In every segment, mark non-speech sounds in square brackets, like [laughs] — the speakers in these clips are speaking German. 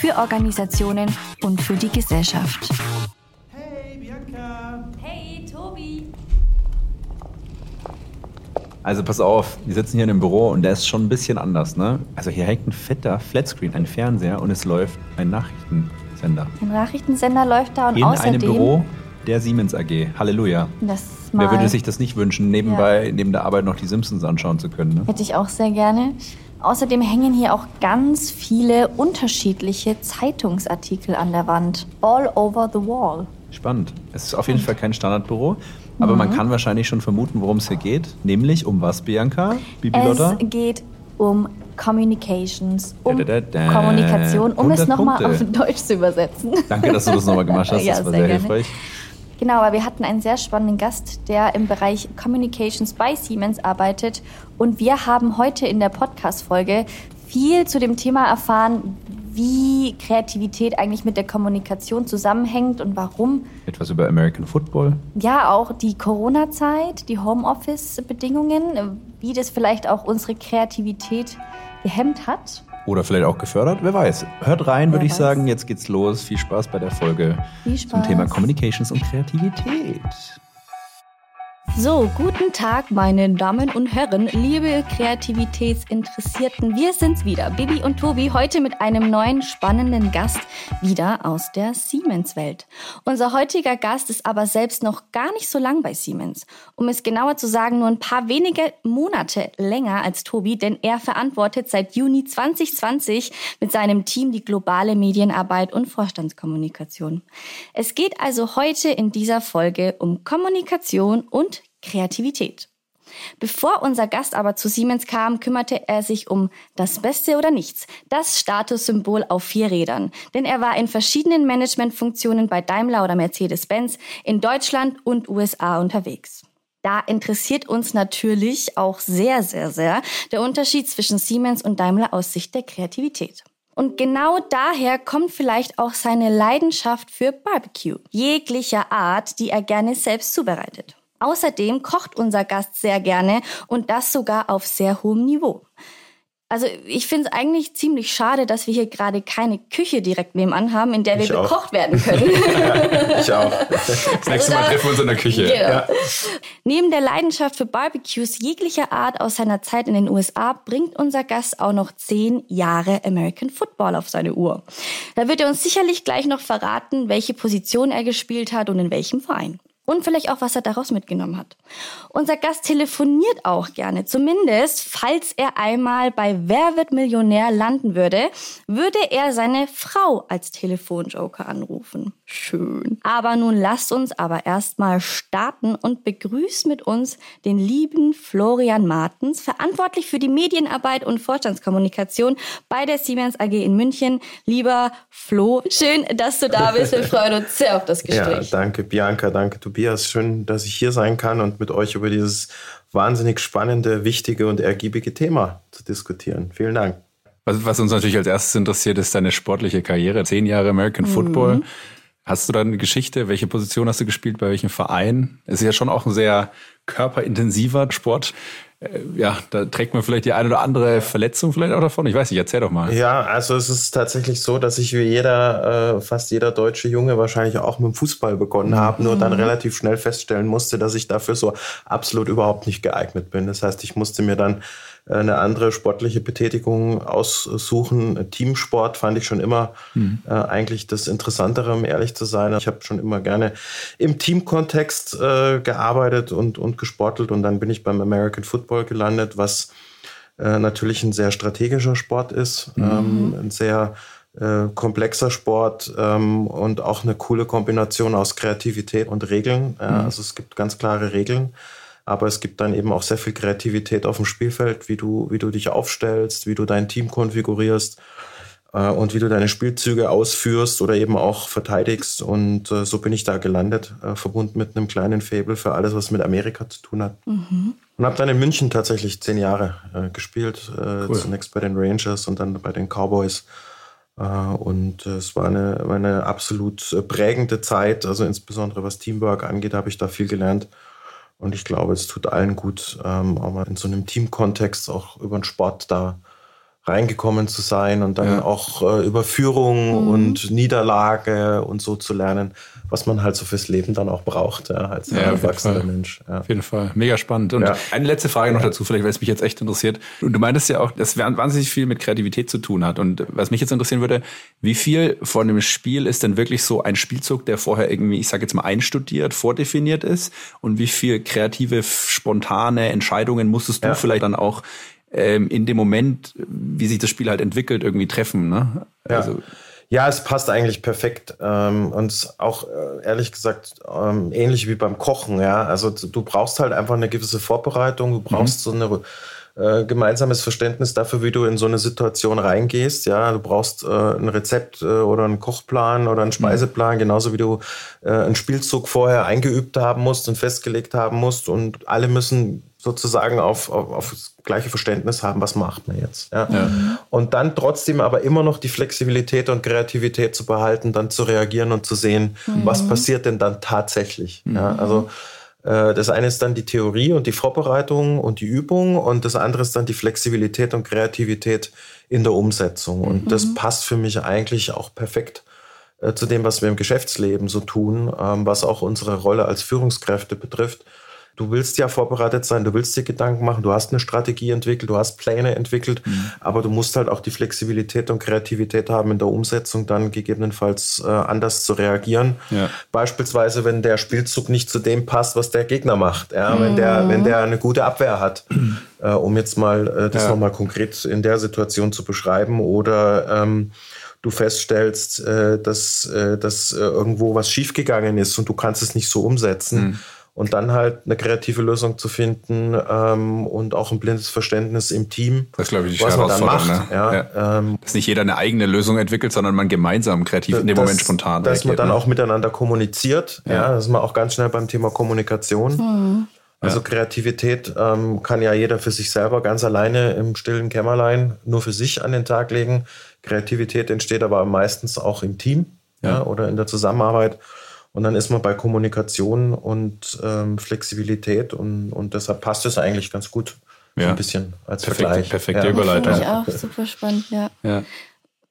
für Organisationen und für die Gesellschaft. Hey, Bianca! Hey Tobi! Also pass auf, wir sitzen hier in einem Büro und der ist schon ein bisschen anders, ne? Also hier hängt ein fetter Flatscreen, ein Fernseher und es läuft ein Nachrichtensender. Ein Nachrichtensender läuft da und in außerdem... einem Büro der Siemens AG. Halleluja. Das mal Wer würde sich das nicht wünschen, nebenbei, neben der Arbeit noch die Simpsons anschauen zu können? Ne? Hätte ich auch sehr gerne. Außerdem hängen hier auch ganz viele unterschiedliche Zeitungsartikel an der Wand. All over the wall. Spannend. Es ist auf jeden Fall kein Standardbüro, aber man kann wahrscheinlich schon vermuten, worum es hier geht. Nämlich um was, Bianca? Bibi Lotta? Es geht um Communications, um Da, da, da. Kommunikation, um es 100 nochmal auf Deutsch zu übersetzen. Danke, dass du das nochmal gemacht hast. [laughs] Ja, das war sehr sehr, gerne. Genau, aber wir hatten einen sehr spannenden Gast, der im Bereich Communications bei Siemens arbeitet. Und wir haben heute in der Podcast-Folge viel zu dem Thema erfahren, wie Kreativität eigentlich mit der Kommunikation zusammenhängt und warum Etwas über American Football. ja auch die Corona-Zeit, die Homeoffice-Bedingungen, wie das vielleicht auch unsere Kreativität gehemmt hat. Oder vielleicht auch gefördert, wer weiß. Hört rein, würde ich sagen. Jetzt geht's los. Viel Spaß bei der Folge zum. Thema Communications und Kreativität. So, guten Tag, meine Damen und Herren, liebe Kreativitätsinteressierten. Wir sind's wieder, Bibi und Tobi, heute mit einem neuen spannenden Gast wieder aus der Siemens-Welt. Unser heutiger Gast ist aber selbst noch gar nicht so lang bei Siemens. Um es genauer zu sagen, nur ein paar wenige Monate länger als Tobi, denn er verantwortet seit Juni 2020 mit seinem Team die globale Medienarbeit und Vorstandskommunikation. Es geht also heute in dieser Folge um Kommunikation und Kreativität. Bevor unser Gast aber zu Siemens kam, kümmerte er sich um das Beste oder nichts, das Statussymbol auf vier Rädern. Denn er war in verschiedenen Managementfunktionen bei Daimler oder Mercedes-Benz in Deutschland und USA unterwegs. Da interessiert uns natürlich auch sehr, sehr, sehr der Unterschied zwischen Siemens und Daimler aus Sicht der Kreativität. Und genau daher kommt vielleicht auch seine Leidenschaft für Barbecue, jeglicher Art, die er gerne selbst zubereitet. Außerdem kocht unser Gast sehr gerne und das sogar auf sehr hohem Niveau. Also ich finde es eigentlich ziemlich schade, dass wir hier gerade keine Küche direkt nebenan haben, in der wir Ich auch. bekocht werden können. [laughs] Ich auch. [laughs] Das nächste Mal treffen wir uns in der Küche. Genau. Neben der Leidenschaft für Barbecues jeglicher Art aus seiner Zeit in den USA bringt unser Gast auch noch zehn Jahre American Football auf seine Uhr. Da wird er uns sicherlich gleich noch verraten, welche Position er gespielt hat und in welchem Verein. Und vielleicht auch, was er daraus mitgenommen hat. Unser Gast telefoniert auch gerne. Zumindest, falls er einmal bei Wer wird Millionär landen würde, würde er seine Frau als Telefonjoker anrufen. Schön. Aber nun lasst uns aber erstmal starten und begrüßt mit uns den lieben Florian Martens, verantwortlich für die Medienarbeit und Vorstandskommunikation bei der Siemens AG in München. Lieber Flo, schön, dass du da bist. Wir [laughs] freuen uns sehr auf das Ja, Gespräch. danke Bianca, danke Tobias. Schön, dass ich hier sein kann und mit euch über dieses wahnsinnig spannende, wichtige und ergiebige Thema zu diskutieren. Vielen Dank. Was, was uns natürlich als erstes interessiert, ist deine sportliche Karriere. Zehn Jahre American Football. Hast du da eine Geschichte? Welche Position hast du gespielt? Bei welchem Verein? Es ist ja schon auch ein sehr körperintensiver Sport. Äh, Ja, da trägt man vielleicht die eine oder andere Verletzung vielleicht auch davon. Ich weiß nicht, erzähl doch mal. Ja, also es ist tatsächlich so, dass ich wie jeder, äh, fast jeder deutsche Junge wahrscheinlich auch mit dem Fußball begonnen habe, nur dann relativ schnell feststellen musste, dass ich dafür so absolut überhaupt nicht geeignet bin. Das heißt, ich musste mir dann äh, eine andere sportliche Betätigung aussuchen. Teamsport fand ich schon immer äh, eigentlich das Interessantere, um ehrlich zu sein. Ich habe schon immer gerne im Teamkontext äh, gearbeitet und, und gesportelt und dann bin ich beim American Football gelandet, was äh, natürlich ein sehr strategischer Sport ist, ähm, ein sehr äh, komplexer Sport ähm, und auch eine coole Kombination aus Kreativität und Regeln. Äh, Also es gibt ganz klare Regeln, aber es gibt dann eben auch sehr viel Kreativität auf dem Spielfeld, wie du, wie du dich aufstellst, wie du dein Team konfigurierst. äh, und wie du deine Spielzüge ausführst oder eben auch verteidigst. Und äh, so bin ich da gelandet, äh, verbunden mit einem kleinen Fable für alles, was mit Amerika zu tun hat. Mhm. Und habe dann in München tatsächlich zehn Jahre äh, gespielt. Äh, cool. Zunächst bei den Rangers und dann bei den Cowboys. Äh, und es war eine, war eine absolut prägende Zeit. Also insbesondere was Teamwork angeht, habe ich da viel gelernt. Und ich glaube, es tut allen gut, ähm, auch mal in so einem Teamkontext auch über den Sport da reingekommen zu sein und dann ja. auch äh, über Führung mhm. und Niederlage und so zu lernen, was man halt so fürs Leben dann auch braucht, ja, als ja, erwachsener Mensch. Ja. Auf jeden Fall. Mega spannend. Und eine letzte Frage noch dazu, vielleicht, weil es mich jetzt echt interessiert. Und du meintest ja auch, dass wahnsinnig viel mit Kreativität zu tun hat. Und was mich jetzt interessieren würde, wie viel von dem Spiel ist denn wirklich so ein Spielzug, der vorher irgendwie, ich sage jetzt mal, einstudiert, vordefiniert ist? Und wie viel kreative, spontane Entscheidungen musstest du vielleicht dann auch ähm, in dem Moment, wie sich das Spiel halt entwickelt, irgendwie treffen. Ne? Also, ja. Ja, es passt eigentlich perfekt. Ähm, und auch äh, ehrlich gesagt ähm, ähnlich wie beim Kochen. Ja, also du brauchst halt einfach eine gewisse Vorbereitung. Du brauchst mhm. so eine äh, gemeinsames Verständnis dafür, wie du in so eine Situation reingehst. Ja, du brauchst äh, ein Rezept äh, oder einen Kochplan oder einen mhm. Speiseplan, genauso wie du äh, einen Spielzug vorher eingeübt haben musst und festgelegt haben musst. Und alle müssen sozusagen auf, auf, auf das gleiche Verständnis haben, was macht man jetzt. Ja? ja? Und dann trotzdem aber immer noch die Flexibilität und Kreativität zu behalten, dann zu reagieren und zu sehen, mhm. was passiert denn dann tatsächlich. Mhm. Ja? Also das eine ist dann die Theorie und die Vorbereitung und die Übung und das andere ist dann die Flexibilität und Kreativität in der Umsetzung. Und mhm. das passt für mich eigentlich auch perfekt äh, zu dem, was wir im Geschäftsleben so tun, ähm, was auch unsere Rolle als Führungskräfte betrifft du willst ja vorbereitet sein, du willst dir Gedanken machen, du hast eine Strategie entwickelt, du hast Pläne entwickelt, mhm. aber du musst halt auch die Flexibilität und Kreativität haben in der Umsetzung, dann gegebenenfalls äh, anders zu reagieren. Ja. Beispielsweise, wenn der Spielzug nicht zu dem passt, was der Gegner macht, ja, mhm. wenn, der, wenn der eine gute Abwehr hat, [clears throat] äh, um jetzt mal äh, das ja. nochmal konkret in der Situation zu beschreiben oder ähm, du feststellst, äh, dass, äh, dass äh, irgendwo was schiefgegangen ist und du kannst es nicht so umsetzen. Mhm und dann halt eine kreative Lösung zu finden ähm, und auch ein blindes Verständnis im Team. Das glaube ich, die was man dann macht. Ne? Ja, ja. Ähm, dass nicht jeder eine eigene Lösung entwickelt, sondern man gemeinsam kreativ in dem das, Moment spontan Dass reagiert, man dann ne? auch miteinander kommuniziert. Ja. ja, das ist man auch ganz schnell beim Thema Kommunikation. Mhm. Also ja. Kreativität ähm, kann ja jeder für sich selber ganz alleine im stillen Kämmerlein nur für sich an den Tag legen. Kreativität entsteht aber meistens auch im Team ja. ja oder in der Zusammenarbeit. Und dann ist man bei Kommunikation und ähm, Flexibilität und, und deshalb passt es eigentlich ganz gut. Ja. So ein bisschen als perfekte, Vergleich. Perfekte ja. Überleitung. Finde ich auch super spannend, ja. ja.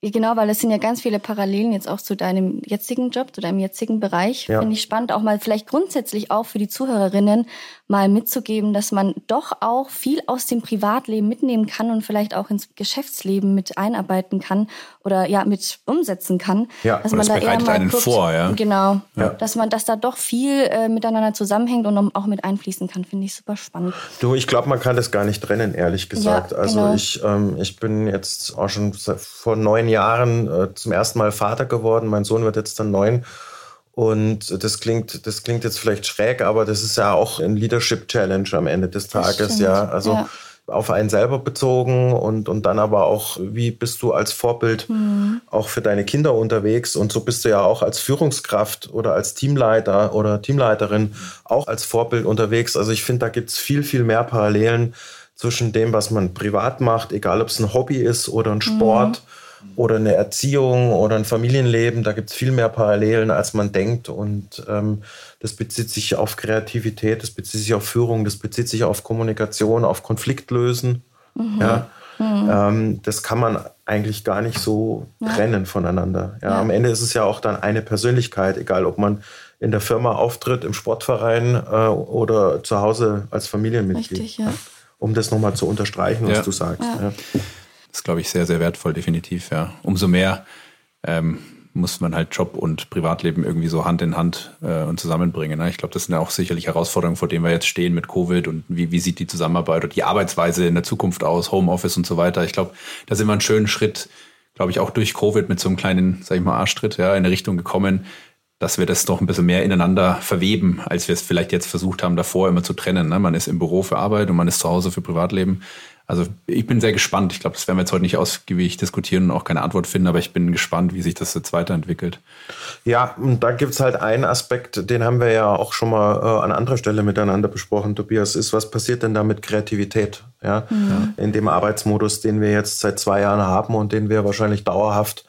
Genau, weil es sind ja ganz viele Parallelen jetzt auch zu deinem jetzigen Job, zu deinem jetzigen Bereich. Ja. Finde ich spannend, auch mal vielleicht grundsätzlich auch für die Zuhörerinnen mal mitzugeben, dass man doch auch viel aus dem Privatleben mitnehmen kann und vielleicht auch ins Geschäftsleben mit einarbeiten kann oder ja mit umsetzen kann. Ja, dass man da eher mal einen guckt, vor, ja. Genau, ja. dass man, dass da doch viel äh, miteinander zusammenhängt und auch mit einfließen kann, finde ich super spannend. Du, ich glaube, man kann das gar nicht trennen, ehrlich gesagt. Ja, also genau. ich, ähm, ich bin jetzt auch schon vor neun Jahren äh, zum ersten Mal Vater geworden. Mein Sohn wird jetzt dann neun. Und das klingt, das klingt jetzt vielleicht schräg, aber das ist ja auch ein Leadership Challenge am Ende des Tages, ja. Also ja. Auf einen selber bezogen und, und dann aber auch, wie bist du als Vorbild mhm. auch für deine Kinder unterwegs? Und so bist du ja auch als Führungskraft oder als Teamleiter oder Teamleiterin auch als Vorbild unterwegs. Also ich finde, da gibt es viel, viel mehr Parallelen zwischen dem, was man privat macht, egal ob es ein Hobby ist oder ein Sport. Mhm oder eine Erziehung oder ein Familienleben. Da gibt es viel mehr Parallelen, als man denkt. Und ähm, das bezieht sich auf Kreativität, das bezieht sich auf Führung, das bezieht sich auf Kommunikation, auf Konfliktlösen. Mhm. Ja. Mhm. Ähm, das kann man eigentlich gar nicht so ja. trennen voneinander. Ja, ja, Am Ende ist es ja auch dann eine Persönlichkeit, egal ob man in der Firma auftritt, im Sportverein äh, oder zu Hause als Familienmitglied. Richtig, ja. Um das nochmal zu unterstreichen, was du sagst. Das ist, glaube ich, sehr, sehr wertvoll, definitiv, ja. Umso mehr ähm, muss man halt Job und Privatleben irgendwie so Hand in Hand äh, und zusammenbringen. Ne? Ich glaube, das sind ja auch sicherlich Herausforderungen, vor denen wir jetzt stehen mit Covid und wie, wie sieht die Zusammenarbeit und die Arbeitsweise in der Zukunft aus, Homeoffice und so weiter. Ich glaube, da sind wir einen schönen Schritt, glaube ich, auch durch Covid mit so einem kleinen, sag ich mal, Arschtritt ja, in eine Richtung gekommen, dass wir das doch ein bisschen mehr ineinander verweben, als wir es vielleicht jetzt versucht haben, davor immer zu trennen. Ne? Man ist im Büro für Arbeit und man ist zu Hause für Privatleben. Also ich bin sehr gespannt. Ich glaube, das werden wir jetzt heute nicht ausgiebig diskutieren und auch keine Antwort finden, aber ich bin gespannt, wie sich das jetzt weiterentwickelt. Ja, und da gibt's halt einen Aspekt, den haben wir ja auch schon mal äh, an anderer Stelle miteinander besprochen, Tobias, ist, was passiert denn da mit Kreativität? Ja? In dem Arbeitsmodus, den wir jetzt seit zwei Jahren haben und den wir wahrscheinlich dauerhaft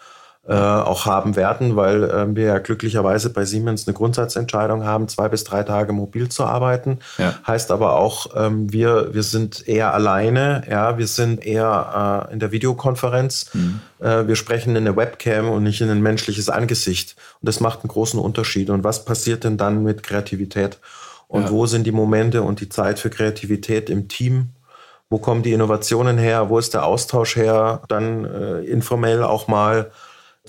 äh, auch haben werden, weil äh, wir ja glücklicherweise bei Siemens eine Grundsatzentscheidung haben, zwei bis drei Tage mobil zu arbeiten. Ja. Heißt aber auch, ähm, wir, wir sind eher alleine, ja, wir sind eher äh, in der Videokonferenz. Äh, wir sprechen in eine Webcam und nicht in ein menschliches Angesicht. Und das macht einen großen Unterschied. Und was passiert denn dann mit Kreativität? Und Ja. wo sind die Momente und die Zeit für Kreativität im Team? Wo kommen die Innovationen her? Wo ist der Austausch her? Dann äh, informell auch mal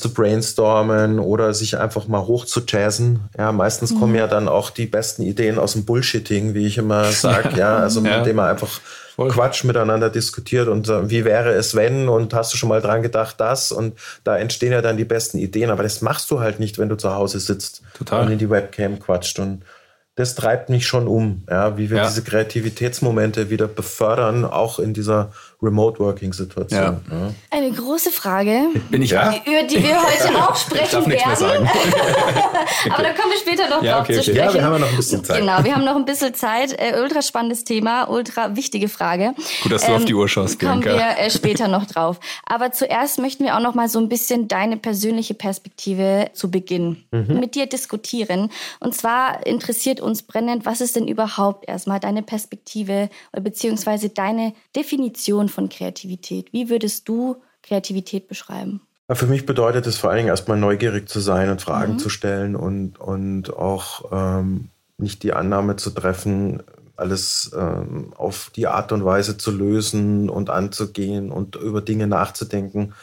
zu brainstormen oder sich einfach mal hoch zu jazzen. Ja, meistens kommen ja dann auch die besten Ideen aus dem Bullshitting, wie ich immer [laughs] sage. ja, also Ja. indem man einfach Voll. Quatsch miteinander diskutiert und äh, wie wäre es wenn und hast du schon mal dran gedacht das und da entstehen ja dann die besten Ideen, aber das machst du halt nicht, wenn du zu Hause sitzt Total. und in die Webcam quatscht und das treibt mich schon um, ja, wie wir Ja. diese Kreativitätsmomente wieder befördern, auch in dieser Remote-Working-Situation. Ja. Ja. Eine große Frage, Bin ich Ja. über die wir heute auch sprechen Ich darf nichts mehr werden. sagen. [laughs] Aber da kommen wir später noch Ja, drauf okay, zu okay. sprechen. Ja, wir haben ja noch ein bisschen Zeit. Genau, wir haben noch ein bisschen Zeit. Äh, ultra spannendes Thema, ultra wichtige Frage. Gut, dass du auf die Uhr schaust, Kommen Bianca. wir äh, später noch drauf. Aber zuerst möchten wir auch noch mal so ein bisschen deine persönliche Perspektive zu Beginn Mhm. mit dir diskutieren. Und zwar interessiert uns brennend, was ist denn überhaupt erstmal deine Perspektive beziehungsweise deine Definition von Kreativität? Wie würdest du Kreativität beschreiben? Für mich bedeutet es vor allen Dingen erstmal neugierig zu sein und Fragen zu stellen und, und auch ähm, nicht die Annahme zu treffen, alles ähm, auf die Art und Weise zu lösen und anzugehen und über Dinge nachzudenken,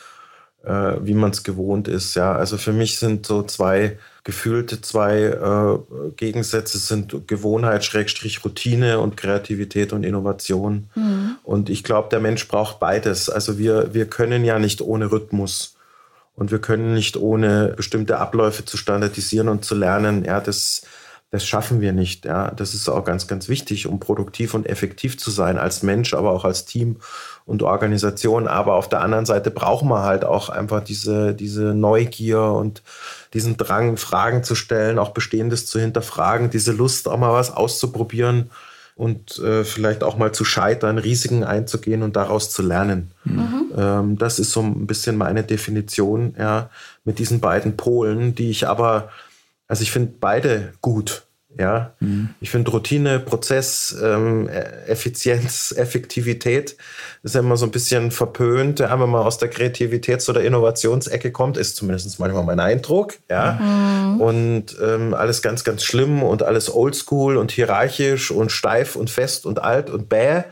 äh, wie man es gewohnt ist. Ja, also für mich sind so zwei gefühlte zwei äh, Gegensätze sind Gewohnheit, Schrägstrich Routine und Kreativität und Innovation. Und ich glaube, der Mensch braucht beides. Also wir, wir können ja nicht ohne Rhythmus. Und wir können nicht ohne bestimmte Abläufe zu standardisieren und zu lernen. Ja, das, das schaffen wir nicht. Ja, das ist auch ganz, ganz wichtig, um produktiv und effektiv zu sein als Mensch, aber auch als Team und Organisation. Aber auf der anderen Seite brauchen wir halt auch einfach diese, diese Neugier und diesen Drang, Fragen zu stellen, auch Bestehendes zu hinterfragen, diese Lust, auch mal was auszuprobieren und äh, vielleicht auch mal zu scheitern, Risiken einzugehen und daraus zu lernen. Ähm, das ist so ein bisschen meine Definition, ja, mit diesen beiden Polen, die ich aber, also ich finde beide gut. Ja, ich finde Routine, Prozess, ähm, Effizienz, [laughs] Effektivität ist ja immer so ein bisschen verpönt. Ja, wenn man aus der Kreativitäts- oder Innovationsecke kommt, ist zumindest manchmal mein Eindruck. Ja, und ähm, alles ganz, ganz schlimm und alles oldschool und hierarchisch und steif und fest und alt und bäh.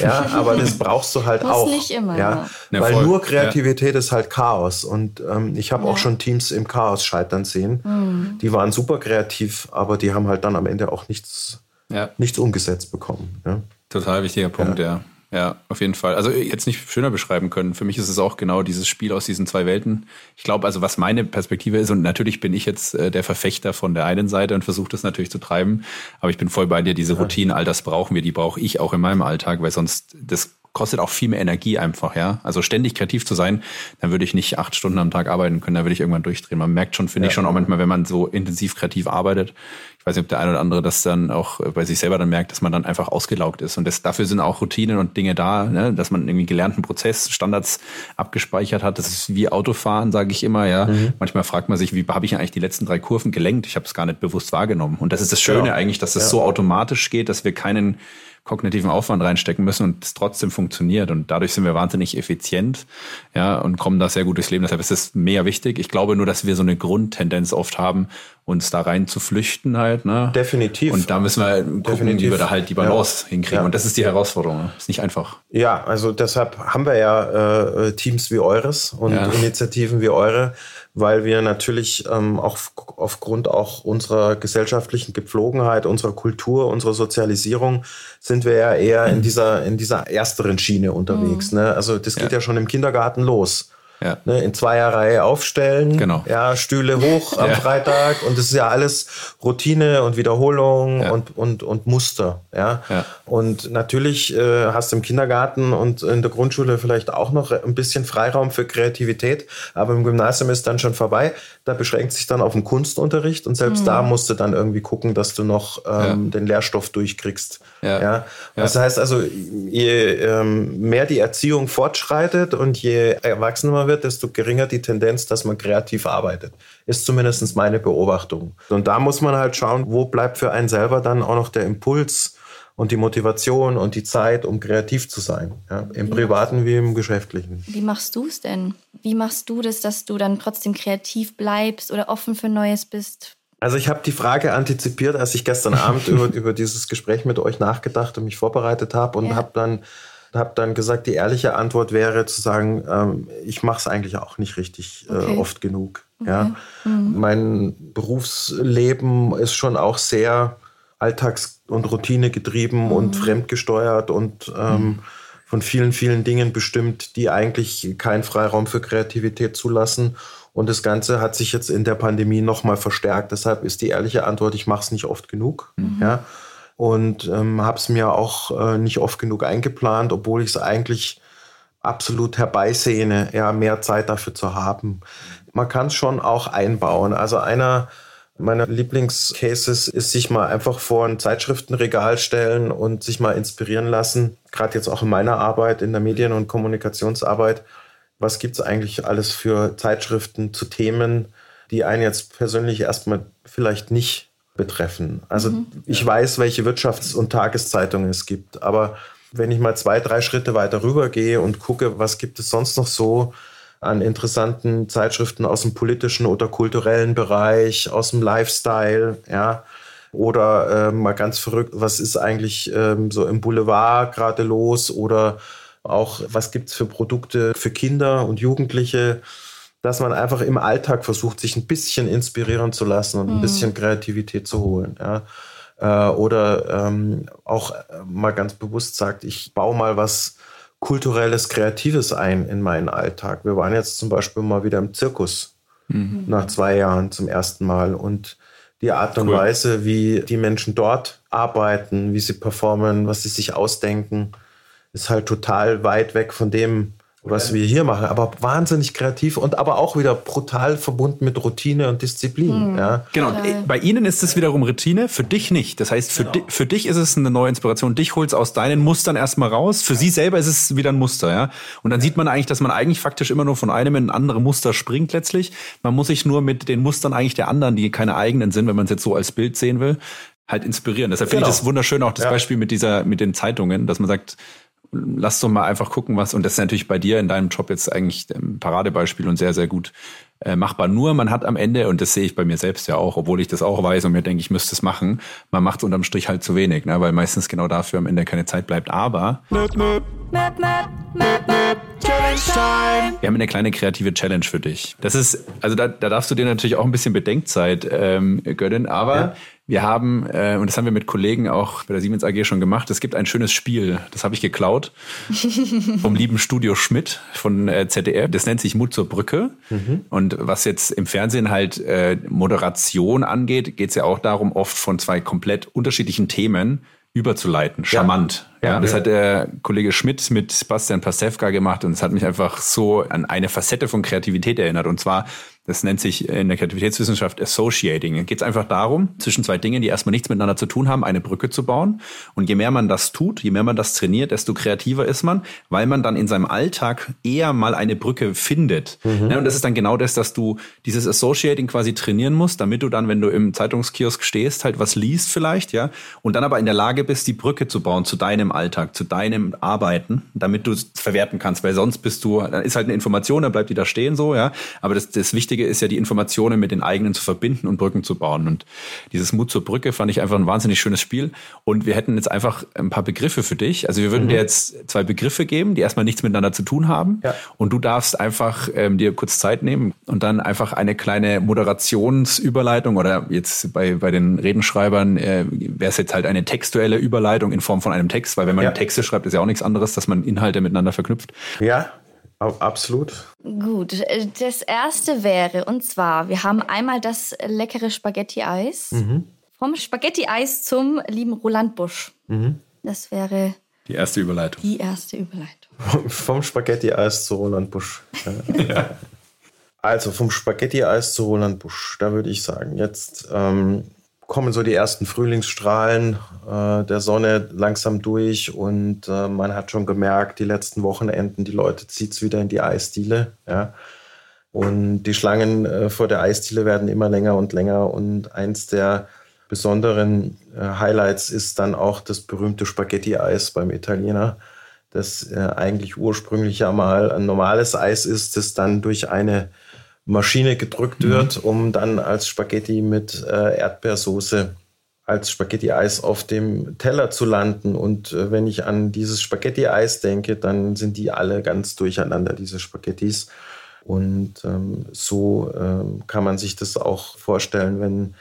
Ja, [laughs] aber das brauchst du halt Muss auch. nicht immer, Ja, ja. Ja, weil nur Kreativität ist halt Chaos. Und ähm, ich habe auch Ja. schon Teams im Chaos scheitern sehen. Mhm. Die waren super kreativ, aber die haben halt dann am Ende auch nichts, Ja, nichts umgesetzt bekommen. Ja. total wichtiger Punkt, ja. ja. auf jeden Fall. Also jetzt nicht schöner beschreiben können. Für mich ist es auch genau dieses Spiel aus diesen zwei Welten. Ich glaube, also was meine Perspektive ist, und natürlich bin ich jetzt äh, der Verfechter von der einen Seite und versuche das natürlich zu treiben, aber ich bin voll bei dir, diese Routinen, all das brauchen wir, die brauche ich auch in meinem Alltag, weil sonst das kostet auch viel mehr Energie einfach, ja. Also ständig kreativ zu sein, dann würde ich nicht acht Stunden am Tag arbeiten können, da würde ich irgendwann durchdrehen. Man merkt schon, finde ich schon auch manchmal, wenn man so intensiv kreativ arbeitet, ich weiß nicht, ob der eine oder andere das dann auch bei sich selber dann merkt, dass man dann einfach ausgelaugt ist. Und das, dafür sind auch Routinen und Dinge da, ne? dass man irgendwie gelernten Prozess, Standards abgespeichert hat. Das ist wie Autofahren, sage ich immer, ja. Manchmal fragt man sich, wie habe ich eigentlich die letzten drei Kurven gelenkt? Ich habe es gar nicht bewusst wahrgenommen. Und das ist das Schöne Ja. eigentlich, dass es so automatisch geht, dass wir keinen kognitiven Aufwand reinstecken müssen und es trotzdem funktioniert. Und dadurch sind wir wahnsinnig effizient, ja, und kommen da sehr gut durchs Leben. Deshalb ist es mega wichtig. Ich glaube nur, dass wir so eine Grundtendenz oft haben, uns da rein zu flüchten halt, ne? Definitiv. Und da müssen wir gucken, Definitiv. wie wir da halt die Balance hinkriegen. Ja. Und das ist die Herausforderung. Ist nicht einfach. Ja, also deshalb haben wir ja äh, Teams wie eures und Ja. Initiativen wie eure, weil wir natürlich ähm, auch aufgrund auch unserer gesellschaftlichen Gepflogenheit, unserer Kultur, unserer Sozialisierung sind wir ja eher in dieser in dieser ersteren Schiene unterwegs. Ne? Also das geht ja. schon im Kindergarten los. Ja. Ne, in Zweierreihe aufstellen, Genau. ja, Stühle hoch am Ja. Freitag und es ist ja alles Routine und Wiederholung Ja. und, und, und Muster. Ja? Ja. Und natürlich äh, hast du im Kindergarten und in der Grundschule vielleicht auch noch ein bisschen Freiraum für Kreativität, aber im Gymnasium ist dann schon vorbei. Da beschränkt sich dann auf den Kunstunterricht und selbst da musst du dann irgendwie gucken, dass du noch ähm, den Lehrstoff durchkriegst. Ja. Ja? Das heißt also, je ähm, mehr die Erziehung fortschreitet und je erwachsener man wird, desto geringer die Tendenz, dass man kreativ arbeitet. Ist zumindest meine Beobachtung. Und da muss man halt schauen, wo bleibt für einen selber dann auch noch der Impuls und die Motivation und die Zeit, um kreativ zu sein. Ja? Im Privaten wie im Geschäftlichen. Wie machst du es denn? Wie machst du das, dass du dann trotzdem kreativ bleibst oder offen für Neues bist? Also ich habe die Frage antizipiert, als ich gestern Abend [laughs] über, über dieses Gespräch mit euch nachgedacht und mich vorbereitet habe und Ja. habe dann, hab dann gesagt, die ehrliche Antwort wäre zu sagen, ähm, ich mache es eigentlich auch nicht richtig Okay. äh, oft genug. Ja? Mein Berufsleben ist schon auch sehr alltags- und Routine getrieben und fremdgesteuert und ähm, von vielen, vielen Dingen bestimmt, die eigentlich keinen Freiraum für Kreativität zulassen. Und das Ganze hat sich jetzt in der Pandemie nochmal verstärkt. Deshalb ist die ehrliche Antwort, ich mache es nicht oft genug. Ja? Und ähm, habe es mir auch äh, nicht oft genug eingeplant, obwohl ich es eigentlich absolut herbeisehne, ja, mehr Zeit dafür zu haben. Man kann es schon auch einbauen. Also einer meiner Lieblingscases ist sich mal einfach vor ein Zeitschriftenregal stellen und sich mal inspirieren lassen. Gerade jetzt auch in meiner Arbeit, in der Medien- und Kommunikationsarbeit. Was gibt es eigentlich alles für Zeitschriften zu Themen, die einen jetzt persönlich erstmal vielleicht nicht betreffen? Also ich weiß, welche Wirtschafts- und Tageszeitungen es gibt, aber wenn ich mal zwei, drei Schritte weiter rüber gehe und gucke, was gibt es sonst noch so an interessanten Zeitschriften aus dem politischen oder kulturellen Bereich, aus dem Lifestyle, ja, oder ähm, mal ganz verrückt, was ist eigentlich ähm, so im Boulevard gerade los oder auch, was gibt es für Produkte für Kinder und Jugendliche, dass man einfach im Alltag versucht, sich ein bisschen inspirieren zu lassen und ein bisschen Kreativität zu holen. Ja. Äh, oder ähm, auch äh, mal ganz bewusst sagt, ich baue mal was kulturelles, kreatives ein in meinen Alltag. Wir waren jetzt zum Beispiel mal wieder im Zirkus nach zwei Jahren zum ersten Mal und die Art und Cool. Weise, wie die Menschen dort arbeiten, wie sie performen, was sie sich ausdenken, ist halt total weit weg von dem, was wir hier machen, aber wahnsinnig kreativ und aber auch wieder brutal verbunden mit Routine und Disziplin. Ja. Genau, und, äh, bei ihnen ist es wiederum Routine, für dich nicht. Das heißt, für, di für dich ist es eine neue Inspiration. Dich holst aus deinen Mustern erstmal raus. Für sie selber ist es wieder ein Muster, ja. Und dann sieht man eigentlich, dass man eigentlich faktisch immer nur von einem in ein andere Muster springt letztlich. Man muss sich nur mit den Mustern eigentlich der anderen, die keine eigenen sind, wenn man es jetzt so als Bild sehen will, halt inspirieren. Deshalb finde Genau. ich das wunderschön, auch das Ja. Beispiel mit dieser, mit den Zeitungen, dass man sagt, lass doch mal einfach gucken, was, und das ist natürlich bei dir in deinem Job jetzt eigentlich ein Paradebeispiel und sehr, sehr gut äh, machbar. Nur man hat am Ende, und das sehe ich bei mir selbst ja auch, obwohl ich das auch weiß und mir denke, ich müsste es machen, man macht unterm Strich halt zu wenig, ne, weil meistens genau dafür am Ende keine Zeit bleibt. Aber wir haben eine kleine kreative Challenge für dich. Das ist, also da, da darfst du dir natürlich auch ein bisschen Bedenkzeit ähm, gönnen, aber Ja. Wir haben, äh, und das haben wir mit Kollegen auch bei der Siemens AG schon gemacht, es gibt ein schönes Spiel, das habe ich geklaut, [laughs] vom lieben Studio Schmidt von äh, ZDF. Das nennt sich Mut zur Brücke. Und was jetzt im Fernsehen halt äh, Moderation angeht, geht es ja auch darum, oft von zwei komplett unterschiedlichen Themen überzuleiten. Charmant. Ja, Ja. das hat der Kollege Schmidt mit Sebastian Pastewka gemacht und es hat mich einfach so an eine Facette von Kreativität erinnert. Und zwar, das nennt sich in der Kreativitätswissenschaft Associating. Da geht es einfach darum, zwischen zwei Dingen, die erstmal nichts miteinander zu tun haben, eine Brücke zu bauen. Und je mehr man das tut, je mehr man das trainiert, desto kreativer ist man, weil man dann in seinem Alltag eher mal eine Brücke findet. Ja, und das ist dann genau das, dass du dieses Associating quasi trainieren musst, damit du dann, wenn du im Zeitungskiosk stehst, halt was liest vielleicht, ja, und dann aber in der Lage bist, die Brücke zu bauen zu deinem Alltag, zu deinem Arbeiten, damit du es verwerten kannst, weil sonst bist du, dann ist halt eine Information, dann bleibt die da stehen so, ja. Aber das, das Wichtige ist ja, die Informationen mit den eigenen zu verbinden und Brücken zu bauen. Und dieses Mut zur Brücke fand ich einfach ein wahnsinnig schönes Spiel. Und wir hätten jetzt einfach ein paar Begriffe für dich. Also wir würden dir jetzt zwei Begriffe geben, die erstmal nichts miteinander zu tun haben. Ja. Und du darfst einfach ähm, dir kurz Zeit nehmen und dann einfach eine kleine Moderationsüberleitung oder jetzt bei, bei den Redenschreibern äh, wäre es jetzt halt eine textuelle Überleitung in Form von einem Text, weil wenn man Ja. Texte schreibt, ist ja auch nichts anderes, dass man Inhalte miteinander verknüpft. Ja, Absolut. Gut, äh, das erste wäre, und zwar, wir haben einmal das leckere Spaghetti-Eis. Mhm. Vom Spaghetti-Eis zum lieben Roland Busch. Mhm. Das wäre die erste Überleitung. Die erste Überleitung. vom Spaghetti-Eis zu Roland Busch. ja. [laughs] Also vom Spaghetti-Eis zu Roland Busch, da würde ich sagen, jetzt ähm, kommen so die ersten Frühlingsstrahlen äh, der Sonne langsam durch und äh, man hat schon gemerkt, die letzten Wochenenden, die Leute zieht es wieder in die Eisdiele. Ja. Und die Schlangen äh, vor der Eisdiele werden immer länger und länger. Und eins der besonderen äh, Highlights ist dann auch das berühmte Spaghetti-Eis beim Italiener, das äh, eigentlich ursprünglich ja mal ein normales Eis ist, das dann durch eine Maschine gedrückt mhm. wird, um dann als Spaghetti mit äh, Erdbeersoße als Spaghetti-Eis auf dem Teller zu landen. Und äh, wenn ich an dieses Spaghetti-Eis denke, dann sind die alle ganz durcheinander, diese Spaghettis. Und ähm, so ähm, kann man sich das auch vorstellen, wenn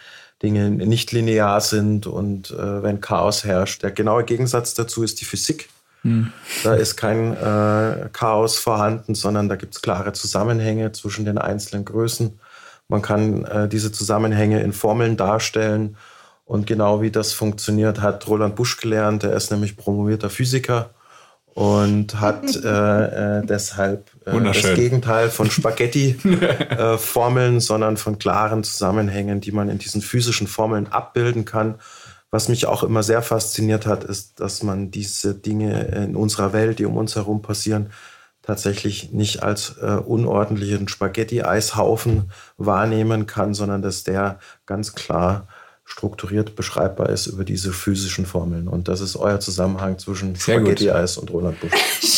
Dinge nicht linear sind und äh, wenn Chaos herrscht. Der genaue Gegensatz dazu ist die Physik. Hm. Da ist kein äh, Chaos vorhanden, sondern da gibt es klare Zusammenhänge zwischen den einzelnen Größen. Man kann äh, diese Zusammenhänge in Formeln darstellen. Und genau wie das funktioniert, hat Roland Busch gelernt. Er ist nämlich promovierter Physiker und hat [laughs] äh, äh, deshalb äh, das Gegenteil von Spaghetti-Formeln, [laughs] äh, sondern von klaren Zusammenhängen, die man in diesen physischen Formeln abbilden kann was mich auch immer sehr fasziniert hat, ist, dass man diese Dinge in unserer Welt, die um uns herum passieren, tatsächlich nicht als äh, unordentlichen Spaghetti-Eishaufen wahrnehmen kann, sondern dass der ganz klar strukturiert beschreibbar ist über diese physischen Formeln. Und das ist euer Zusammenhang zwischen Spaghetti-Eis und Roland Busch.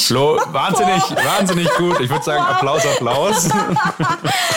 Flo, wahnsinnig, wahnsinnig gut. Ich würde sagen, Applaus, Applaus. [laughs]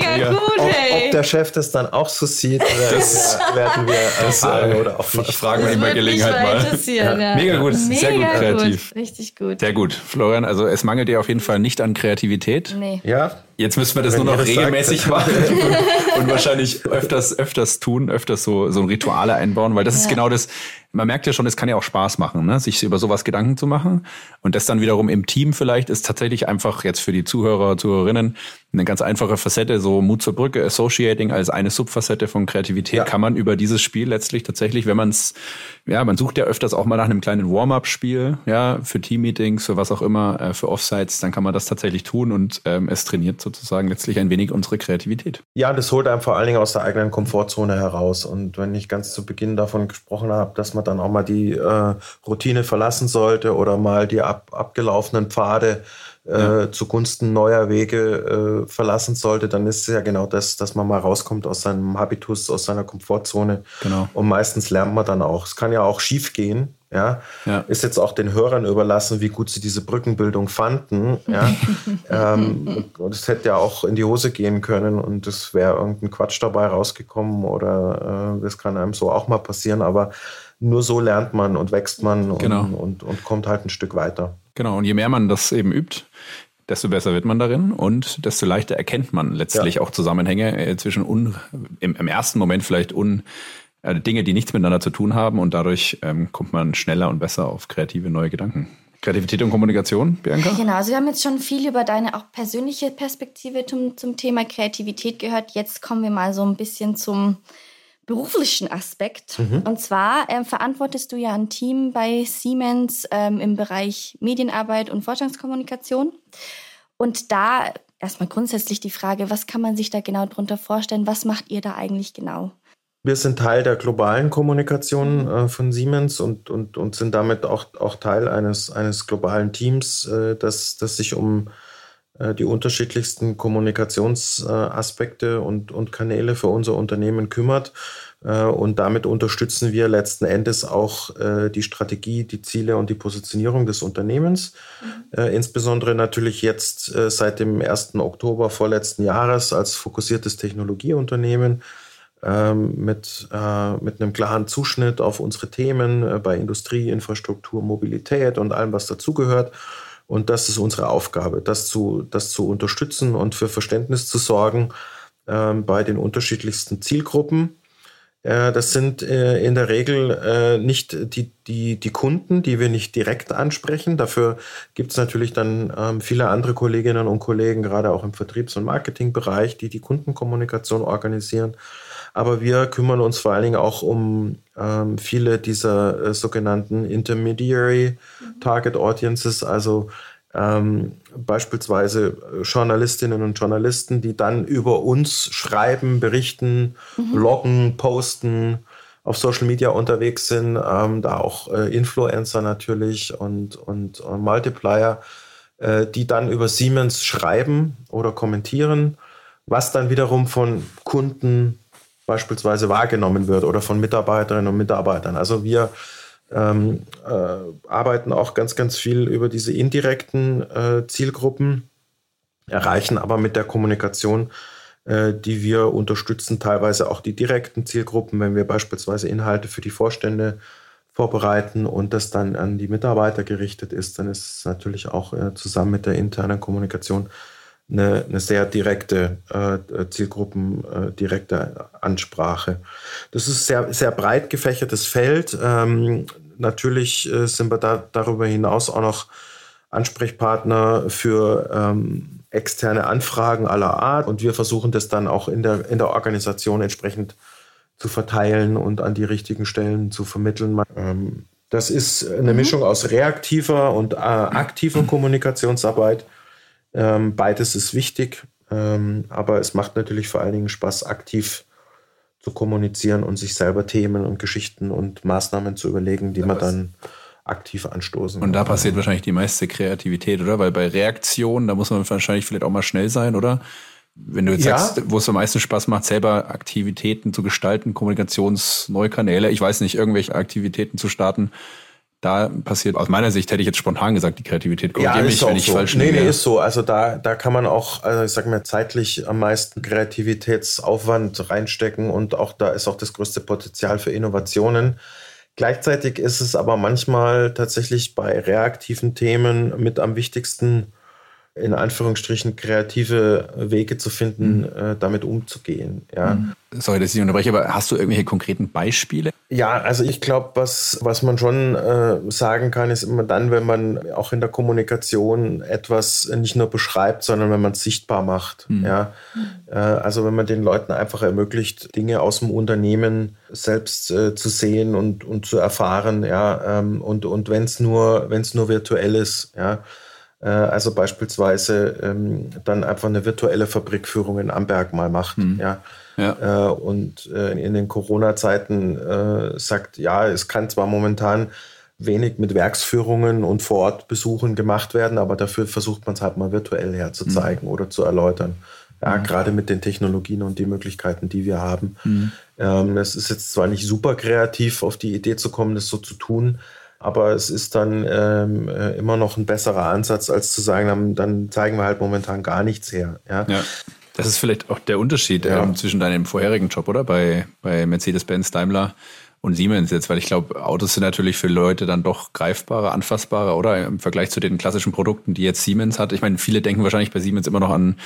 Mega ja. gut, hey. Ob, ob, der Chef das dann auch so sieht, das werden wir das, erfahren äh, oder auch nicht. Fragen wir ihm bei Gelegenheit mal. Ja. Ja. Mega gut, Mega sehr gut kreativ. Gut. Richtig gut. Sehr gut. Florian, also es mangelt dir auf jeden Fall nicht an Kreativität. Nee. Ja, Jetzt müssen wir das Wenn nur noch regelmäßig [laughs] sagt. machen und, und, wahrscheinlich öfters, öfters tun, öfters so, so Rituale einbauen, weil das ja. ist genau das, man merkt ja schon, es kann ja auch Spaß machen, ne? sich über sowas Gedanken zu machen. Und das dann wiederum im Team vielleicht ist tatsächlich einfach jetzt für die Zuhörer, Zuhörerinnen eine ganz einfache Facette, so Mut zur Brücke, Associating als eine Subfacette von Kreativität ja. kann man über dieses Spiel letztlich tatsächlich, wenn man es, ja, man sucht ja öfters auch mal nach einem kleinen Warm-up-Spiel, ja, für Teammeetings, für was auch immer, äh, für Offsites, dann kann man das tatsächlich tun und ähm, es trainiert sozusagen letztlich ein wenig unsere Kreativität. Ja, das holt einem vor allen Dingen aus der eigenen Komfortzone heraus. Und wenn ich ganz zu Beginn davon gesprochen habe, dass man dann auch mal die äh, Routine verlassen sollte oder mal die ab, abgelaufenen Pfade äh, ja. zugunsten neuer Wege äh, verlassen sollte, dann ist es ja genau das, dass man mal rauskommt aus seinem Habitus, aus seiner Komfortzone. Genau. Und meistens lernt man dann auch. Es kann ja auch schief gehen. Ja? ja, ist jetzt auch den Hörern überlassen, wie gut sie diese Brückenbildung fanden. Ja, [laughs] ähm, und es hätte ja auch in die Hose gehen können und es wäre irgendein Quatsch dabei rausgekommen oder äh, das kann einem so auch mal passieren. Aber nur so lernt man und wächst man und, genau. und, und kommt halt ein Stück weiter. Genau, und je mehr man das eben übt, desto besser wird man darin und desto leichter erkennt man letztlich ja. auch Zusammenhänge äh, zwischen un, im, im, ersten Moment vielleicht un, äh, Dinge, die nichts miteinander zu tun haben und dadurch ähm, kommt man schneller und besser auf kreative neue Gedanken. Kreativität und Kommunikation, Bianca? Genau, also wir haben jetzt schon viel über deine auch persönliche Perspektive zum, zum Thema Kreativität gehört. Jetzt kommen wir mal so ein bisschen zum beruflichen Aspekt. Mhm. Und zwar ähm, verantwortest du ja ein Team bei Siemens ähm, im Bereich Medienarbeit und Vorstandskommunikation. Und da erstmal grundsätzlich die Frage, was kann man sich da genau drunter vorstellen? Was macht ihr da eigentlich genau? Wir sind Teil der globalen Kommunikation mhm. äh, von Siemens und, und, und sind damit auch, auch Teil eines, eines globalen Teams, äh, das, das sich um äh, die unterschiedlichsten Kommunikationsaspekte und, und Kanäle für unser Unternehmen kümmert. Äh, und damit unterstützen wir letzten Endes auch äh, die Strategie, die Ziele und die Positionierung des Unternehmens. Mhm. Insbesondere natürlich jetzt seit dem 1. Oktober vorletzten Jahres als fokussiertes Technologieunternehmen ähm, mit, mit einem klaren Zuschnitt auf unsere Themen bei Industrie, Infrastruktur, Mobilität und allem, was dazugehört. Und das ist unsere Aufgabe, das zu, das zu unterstützen und für Verständnis zu sorgen äh, bei den unterschiedlichsten Zielgruppen. Äh, das sind äh, in der Regel äh, nicht die, die, die Kunden, die wir nicht direkt ansprechen. Dafür gibt es natürlich dann ähm, viele andere Kolleginnen und Kollegen, gerade auch im Vertriebs- und Marketingbereich, die die Kundenkommunikation organisieren. Aber wir kümmern uns vor allen Dingen auch um ähm, viele dieser äh, sogenannten Intermediary Target Audiences, also ähm, beispielsweise äh, Journalistinnen und Journalisten, die dann über uns schreiben, berichten, mhm. loggen, posten, auf Social Media unterwegs sind, ähm, da auch äh, Influencer natürlich und, und, und Multiplier, äh, die dann über Siemens schreiben oder kommentieren, was dann wiederum von Kunden beispielsweise wahrgenommen wird oder von Mitarbeiterinnen und Mitarbeitern. Also wir ähm, äh, arbeiten auch ganz, ganz viel über diese indirekten äh, Zielgruppen, erreichen aber mit der Kommunikation, äh, die wir unterstützen, teilweise auch die direkten Zielgruppen, wenn wir beispielsweise Inhalte für die Vorstände vorbereiten und das dann an die Mitarbeiter gerichtet ist, dann ist es natürlich auch äh, zusammen mit der internen Kommunikation eine, eine sehr direkte äh, Zielgruppen, äh, direkte Ansprache. Das ist sehr, sehr breit gefächertes Feld. Ähm, natürlich äh, sind wir da darüber hinaus auch noch Ansprechpartner für ähm, externe Anfragen aller Art und wir versuchen das dann auch in der, in der Organisation entsprechend zu verteilen und an die richtigen Stellen zu vermitteln. Ähm, das ist eine mhm. Mischung aus reaktiver und äh, aktiver [clears throat] Kommunikationsarbeit. Ähm, beides ist wichtig, ähm, aber es macht natürlich vor allen Dingen Spaß, aktiv zu kommunizieren und sich selber Themen und Geschichten und Maßnahmen zu überlegen, die man dann aktiv anstoßen. Und da passiert wahrscheinlich die meiste Kreativität, oder? Weil bei Reaktionen, da muss man wahrscheinlich vielleicht auch mal schnell sein, oder? Wenn du jetzt ja. sagst, wo es am meisten Spaß macht, selber Aktivitäten zu gestalten, Kommunikationsneue Kanäle, ich weiß nicht, irgendwelche Aktivitäten zu starten, da passiert aus meiner Sicht, hätte ich jetzt spontan gesagt, die Kreativität. Korrigiere ja, mich, wenn ich so. falsch Nee, nee, ist so. Also da, da kann man auch, also ich sag mal, zeitlich am meisten Kreativitätsaufwand reinstecken und auch da ist auch das größte Potenzial für Innovationen. Gleichzeitig ist es aber manchmal tatsächlich bei reaktiven Themen mit am wichtigsten, in Anführungsstrichen kreative Wege zu finden, mhm. äh, damit umzugehen. Ja. Mhm. Sorry, dass ich unterbreche, aber hast du irgendwelche konkreten Beispiele? Ja, also ich glaube, was, was man schon äh, sagen kann, ist immer dann, wenn man auch in der Kommunikation etwas nicht nur beschreibt, sondern wenn man es sichtbar macht. Mhm. Ja. Äh, also wenn man den Leuten einfach ermöglicht, Dinge aus dem Unternehmen selbst äh, zu sehen und, und zu erfahren, ja, ähm, und, und wenn es nur, wenn es nur virtuell ist, ja. Äh, also beispielsweise ähm, dann einfach eine virtuelle Fabrikführung in Amberg mal macht. Mhm. Ja. Ja. Äh, und äh, in den Corona-Zeiten sagt, ja, es kann zwar momentan wenig mit Werksführungen und Vorortbesuchen gemacht werden, aber dafür versucht man es halt mal virtuell herzuzeigen mhm. oder zu erläutern. Ja, mhm. gerade mit den Technologien und die Möglichkeiten, die wir haben. Mhm. Ähm, es ist jetzt zwar nicht super kreativ, auf die Idee zu kommen, das so zu tun, aber es ist dann ähm, äh, immer noch ein besserer Ansatz, als zu sagen, dann, dann zeigen wir halt momentan gar nichts her. Ja. ja. Das ist vielleicht auch der Unterschied ja. ähm, zwischen deinem vorherigen Job, oder? Bei, bei Mercedes-Benz Daimler und Siemens jetzt, weil ich glaube, Autos sind natürlich für Leute dann doch greifbarer, anfassbarer, oder im Vergleich zu den klassischen Produkten, die jetzt Siemens hat. Ich meine, viele denken wahrscheinlich bei Siemens immer noch an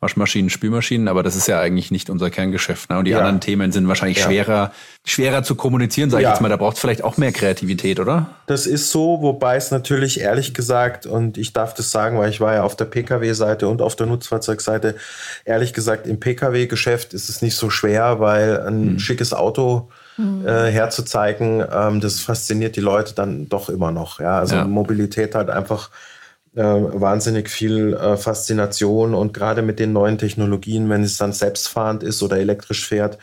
Waschmaschinen, Spülmaschinen, aber das ist ja eigentlich nicht unser Kerngeschäft. Ne? Und die ja. anderen Themen sind wahrscheinlich ja. schwerer, schwerer zu kommunizieren, sage ich jetzt mal. Da braucht es vielleicht auch mehr Kreativität, oder? Das ist so, wobei es natürlich ehrlich gesagt, und ich darf das sagen, weil ich war ja auf der Pkw-Seite und auf der Nutzfahrzeugseite, ehrlich gesagt, im Pkw-Geschäft ist es nicht so schwer, weil ein hm. schickes Auto mhm. äh, herzuzeigen, ähm, das fasziniert die Leute dann doch immer noch. Ja? Also ja. Mobilität hat einfach äh, wahnsinnig viel äh, Faszination und gerade mit den neuen Technologien, wenn es dann selbstfahrend ist oder elektrisch fährt,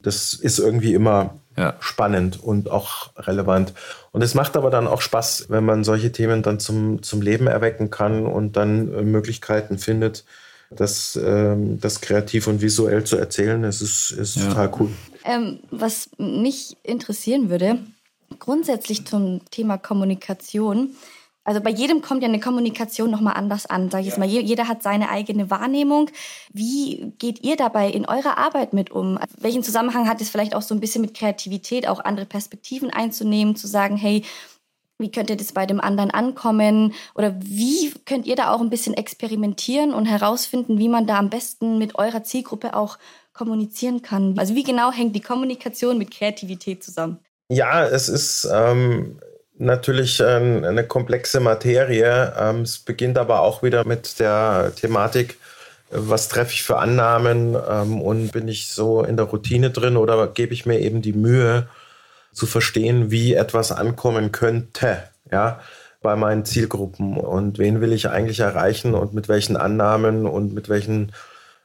das ist irgendwie immer ja. spannend und auch relevant. Und es macht aber dann auch Spaß, wenn man solche Themen dann zum, zum Leben erwecken kann und dann äh, Möglichkeiten findet, das, ähm, das kreativ und visuell zu erzählen. Es ist, ist ja. total cool. Ähm, was mich interessieren würde, grundsätzlich zum Thema Kommunikation. Also bei jedem kommt ja eine Kommunikation nochmal anders an, sage ich jetzt mal. Jeder hat seine eigene Wahrnehmung. Wie geht ihr dabei in eurer Arbeit mit um? Welchen Zusammenhang hat es vielleicht auch so ein bisschen mit Kreativität, auch andere Perspektiven einzunehmen, zu sagen, hey, wie könnte das bei dem anderen ankommen? Oder wie könnt ihr da auch ein bisschen experimentieren und herausfinden, wie man da am besten mit eurer Zielgruppe auch kommunizieren kann. Also wie genau hängt die Kommunikation mit Kreativität zusammen? Ja, es ist ähm, natürlich ähm, eine komplexe Materie. Ähm, es beginnt aber auch wieder mit der Thematik, was treffe ich für Annahmen ähm, und bin ich so in der Routine drin oder gebe ich mir eben die Mühe zu verstehen, wie etwas ankommen könnte, ja, bei meinen Zielgruppen und wen will ich eigentlich erreichen und mit welchen Annahmen und mit welchen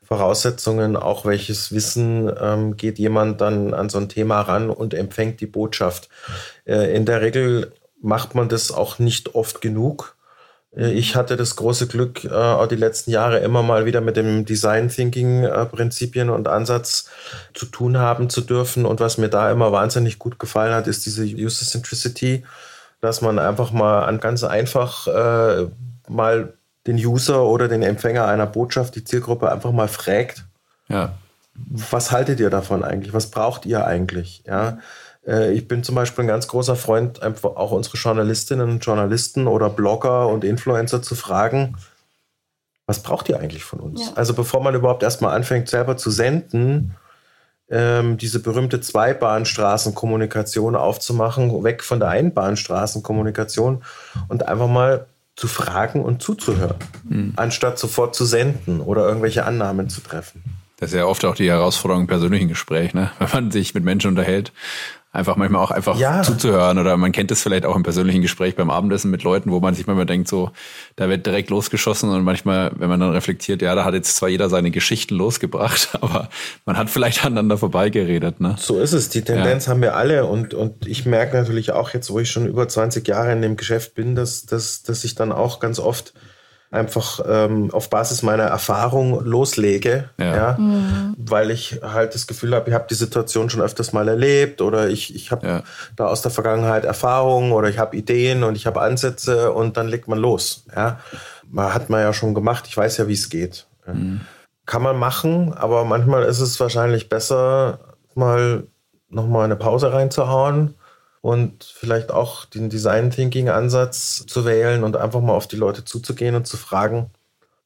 Voraussetzungen, auch welches Wissen ähm, geht jemand dann an so ein Thema ran und empfängt die Botschaft. Äh, in der Regel macht man das auch nicht oft genug. Äh, ich hatte das große Glück, äh, auch die letzten Jahre immer mal wieder mit dem Design Thinking äh, Prinzipien und Ansatz zu tun haben zu dürfen. Und was mir da immer wahnsinnig gut gefallen hat, ist diese User Centricity, dass man einfach mal an ganz einfach äh, mal den User oder den Empfänger einer Botschaft, die Zielgruppe einfach mal fragt. Ja. Was haltet ihr davon eigentlich? Was braucht ihr eigentlich? Ja. Äh, ich bin zum Beispiel ein ganz großer Freund, einfach auch unsere Journalistinnen und Journalisten oder Blogger und Influencer zu fragen, was braucht ihr eigentlich von uns? Ja. Also bevor man überhaupt erstmal anfängt, selber zu senden, ähm, diese berühmte Zweibahnstraßenkommunikation aufzumachen, weg von der Einbahnstraßenkommunikation und einfach mal zu fragen und zuzuhören, mhm. anstatt sofort zu senden oder irgendwelche Annahmen zu treffen. Das ist ja oft auch die Herausforderung im persönlichen Gespräch, ne? [laughs] wenn man sich mit Menschen unterhält einfach manchmal auch einfach ja. zuzuhören oder man kennt es vielleicht auch im persönlichen Gespräch beim Abendessen mit Leuten, wo man sich manchmal denkt, so, da wird direkt losgeschossen und manchmal, wenn man dann reflektiert, ja, da hat jetzt zwar jeder seine Geschichten losgebracht, [laughs] aber man hat vielleicht aneinander vorbeigeredet, ne? So ist es. Die Tendenz ja. haben wir alle und, und ich merke natürlich auch jetzt, wo ich schon über 20 Jahre in dem Geschäft bin, dass, dass, dass ich dann auch ganz oft einfach ähm, auf Basis meiner Erfahrung loslege, ja, ja mhm. weil ich halt das Gefühl habe, ich habe die Situation schon öfters mal erlebt oder ich, ich habe ja. da aus der Vergangenheit Erfahrungen oder ich habe Ideen und ich habe Ansätze und dann legt man los. Ja, man hat man ja schon gemacht. Ich weiß ja, wie es geht. Mhm. Kann man machen, aber manchmal ist es wahrscheinlich besser, mal noch mal eine Pause reinzuhauen und vielleicht auch den Design Thinking Ansatz zu wählen und einfach mal auf die Leute zuzugehen und zu fragen,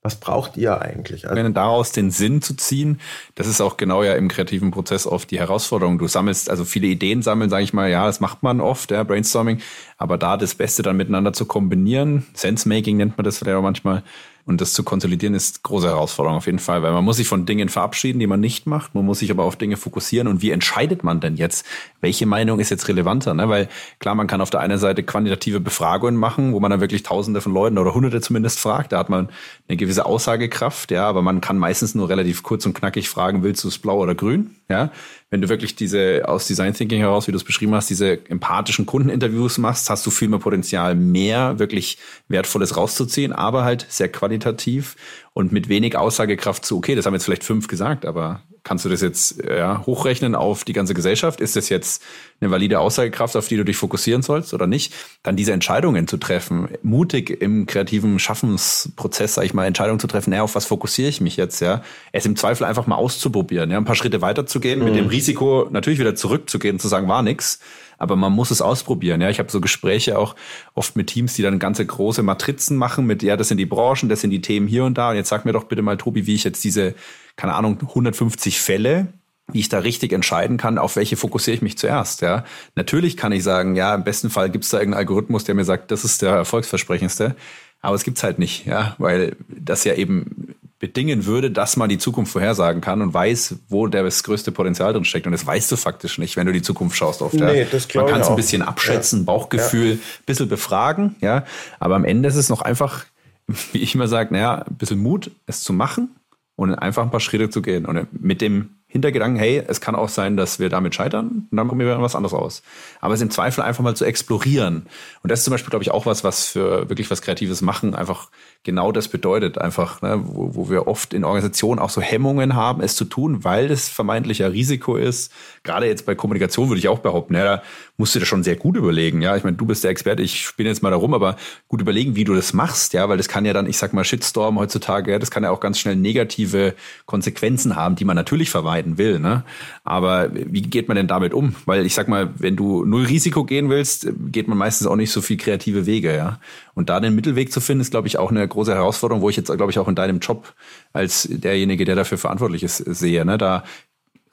was braucht ihr eigentlich? Also daraus den Sinn zu ziehen, das ist auch genau ja im kreativen Prozess oft die Herausforderung. Du sammelst also viele Ideen sammeln, sage ich mal, ja, das macht man oft, ja, Brainstorming, aber da das Beste dann miteinander zu kombinieren, Sense-Making nennt man das vielleicht auch manchmal, und das zu konsolidieren ist große Herausforderung auf jeden Fall, weil man muss sich von Dingen verabschieden, die man nicht macht. Man muss sich aber auf Dinge fokussieren. Und wie entscheidet man denn jetzt, welche Meinung ist jetzt relevanter? Ne? Weil klar, man kann auf der einen Seite quantitative Befragungen machen, wo man dann wirklich Tausende von Leuten oder Hunderte zumindest fragt. Da hat man eine gewisse Aussagekraft, ja, aber man kann meistens nur relativ kurz und knackig fragen, willst du es blau oder grün? Ja, wenn du wirklich diese aus Design Thinking heraus, wie du es beschrieben hast, diese empathischen Kundeninterviews machst, hast du viel mehr Potenzial, mehr wirklich Wertvolles rauszuziehen, aber halt sehr qualitativ und mit wenig Aussagekraft zu, okay, das haben jetzt vielleicht fünf gesagt, aber kannst du das jetzt ja, hochrechnen auf die ganze Gesellschaft? Ist das jetzt eine valide Aussagekraft, auf die du dich fokussieren sollst oder nicht? Dann diese Entscheidungen zu treffen, mutig im kreativen Schaffensprozess, sag ich mal, Entscheidungen zu treffen, ja, auf was fokussiere ich mich jetzt, ja? Es im Zweifel einfach mal auszuprobieren, ja, ein paar Schritte weiterzugehen, mhm. mit dem mhm. Risiko natürlich wieder zurückzugehen und zu sagen, war nix aber man muss es ausprobieren. Ja, ich habe so Gespräche auch oft mit Teams, die dann ganze große Matrizen machen mit, ja, das sind die Branchen, das sind die Themen hier und da. Und jetzt sag mir doch bitte mal, Tobi, wie ich jetzt diese, keine Ahnung, 150 Fälle wie ich da richtig entscheiden kann, auf welche fokussiere ich mich zuerst. Ja, natürlich kann ich sagen, ja, im besten Fall gibt es da irgendeinen Algorithmus, der mir sagt, das ist der erfolgsversprechendste. Aber es gibt's halt nicht, ja, weil das ja eben bedingen würde, dass man die Zukunft vorhersagen kann und weiß, wo das größte Potenzial drin steckt. Und das weißt du faktisch nicht, wenn du die Zukunft schaust oft. Nee, ja. das man kann es ein bisschen abschätzen, ja. Bauchgefühl, ja. bisschen befragen, ja. Aber am Ende ist es noch einfach, [laughs] wie ich immer sage, naja, ein bisschen Mut, es zu machen und einfach ein paar Schritte zu gehen. Und mit dem Hintergedanken, hey, es kann auch sein, dass wir damit scheitern und dann probieren wir was anderes aus. Aber es im Zweifel einfach mal zu explorieren. Und das ist zum Beispiel, glaube ich, auch was, was für wirklich was Kreatives machen, einfach genau das bedeutet. Einfach, ne, wo, wo wir oft in Organisationen auch so Hemmungen haben, es zu tun, weil das vermeintlich ja Risiko ist. Gerade jetzt bei Kommunikation würde ich auch behaupten, ja, da musst du dir schon sehr gut überlegen. Ja, ich meine, du bist der Experte, ich spinne jetzt mal darum, aber gut überlegen, wie du das machst, ja, weil das kann ja dann, ich sag mal, Shitstorm heutzutage, ja, das kann ja auch ganz schnell negative Konsequenzen haben, die man natürlich vermeiden will. Ne? Aber wie geht man denn damit um? Weil ich sag mal, wenn du null Risiko gehen willst, geht man meistens auch nicht so viel kreative Wege, ja. Und da den Mittelweg zu finden, ist, glaube ich, auch eine große Herausforderung, wo ich jetzt, glaube ich, auch in deinem Job als derjenige, der dafür verantwortlich ist, sehe. Ne? Da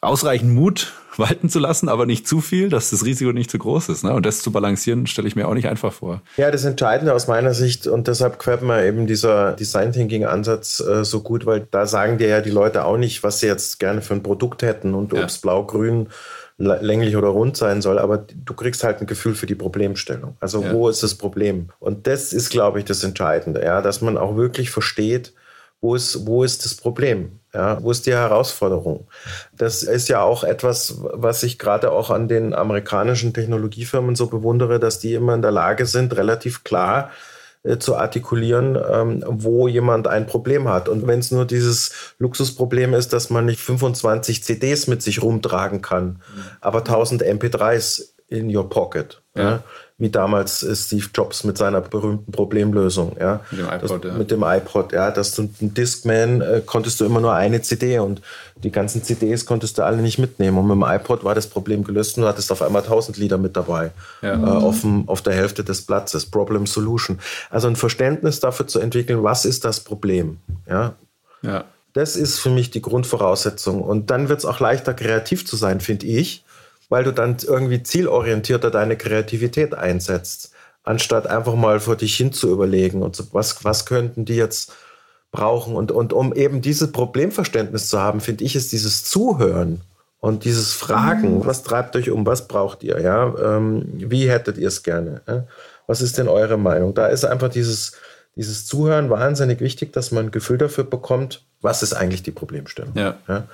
ausreichend Mut [laughs] walten zu lassen, aber nicht zu viel, dass das Risiko nicht zu groß ist. Ne? Und das zu balancieren, stelle ich mir auch nicht einfach vor. Ja, das Entscheidende aus meiner Sicht, und deshalb gefällt mir eben dieser Design Thinking Ansatz äh, so gut, weil da sagen dir ja die Leute auch nicht, was sie jetzt gerne für ein Produkt hätten und ja. ob es blau, grün, länglich oder rund sein soll, aber du kriegst halt ein Gefühl für die Problemstellung. Also ja. wo ist das Problem? Und das ist, glaube ich, das Entscheidende, ja, dass man auch wirklich versteht, wo ist, wo ist das Problem? Ja, wo ist die Herausforderung? Das ist ja auch etwas, was ich gerade auch an den amerikanischen Technologiefirmen so bewundere, dass die immer in der Lage sind, relativ klar äh, zu artikulieren, ähm, wo jemand ein Problem hat. Und wenn es nur dieses Luxusproblem ist, dass man nicht 25 CDs mit sich rumtragen kann, mhm. aber 1000 MP3s in your pocket. Ja. ja wie damals Steve Jobs mit seiner berühmten Problemlösung. Ja. Mit dem iPod, das, ja. Mit dem iPod, ja. Dass du ein Discman äh, konntest du immer nur eine CD und die ganzen CDs konntest du alle nicht mitnehmen. Und mit dem iPod war das Problem gelöst und du hattest auf einmal 1000 Lieder mit dabei. Ja. Äh, auf, dem, auf der Hälfte des Platzes. Problem Solution. Also ein Verständnis dafür zu entwickeln, was ist das Problem? Ja. ja. Das ist für mich die Grundvoraussetzung. Und dann wird es auch leichter, kreativ zu sein, finde ich weil du dann irgendwie zielorientierter deine Kreativität einsetzt, anstatt einfach mal vor dich hin zu überlegen und so, was, was könnten die jetzt brauchen. Und, und um eben dieses Problemverständnis zu haben, finde ich, ist dieses Zuhören und dieses Fragen, mhm. was treibt euch um, was braucht ihr, ja, ähm, wie hättet ihr es gerne, ja? was ist denn eure Meinung? Da ist einfach dieses, dieses Zuhören wahnsinnig wichtig, dass man ein Gefühl dafür bekommt, was ist eigentlich die Problemstellung. Ja. ja?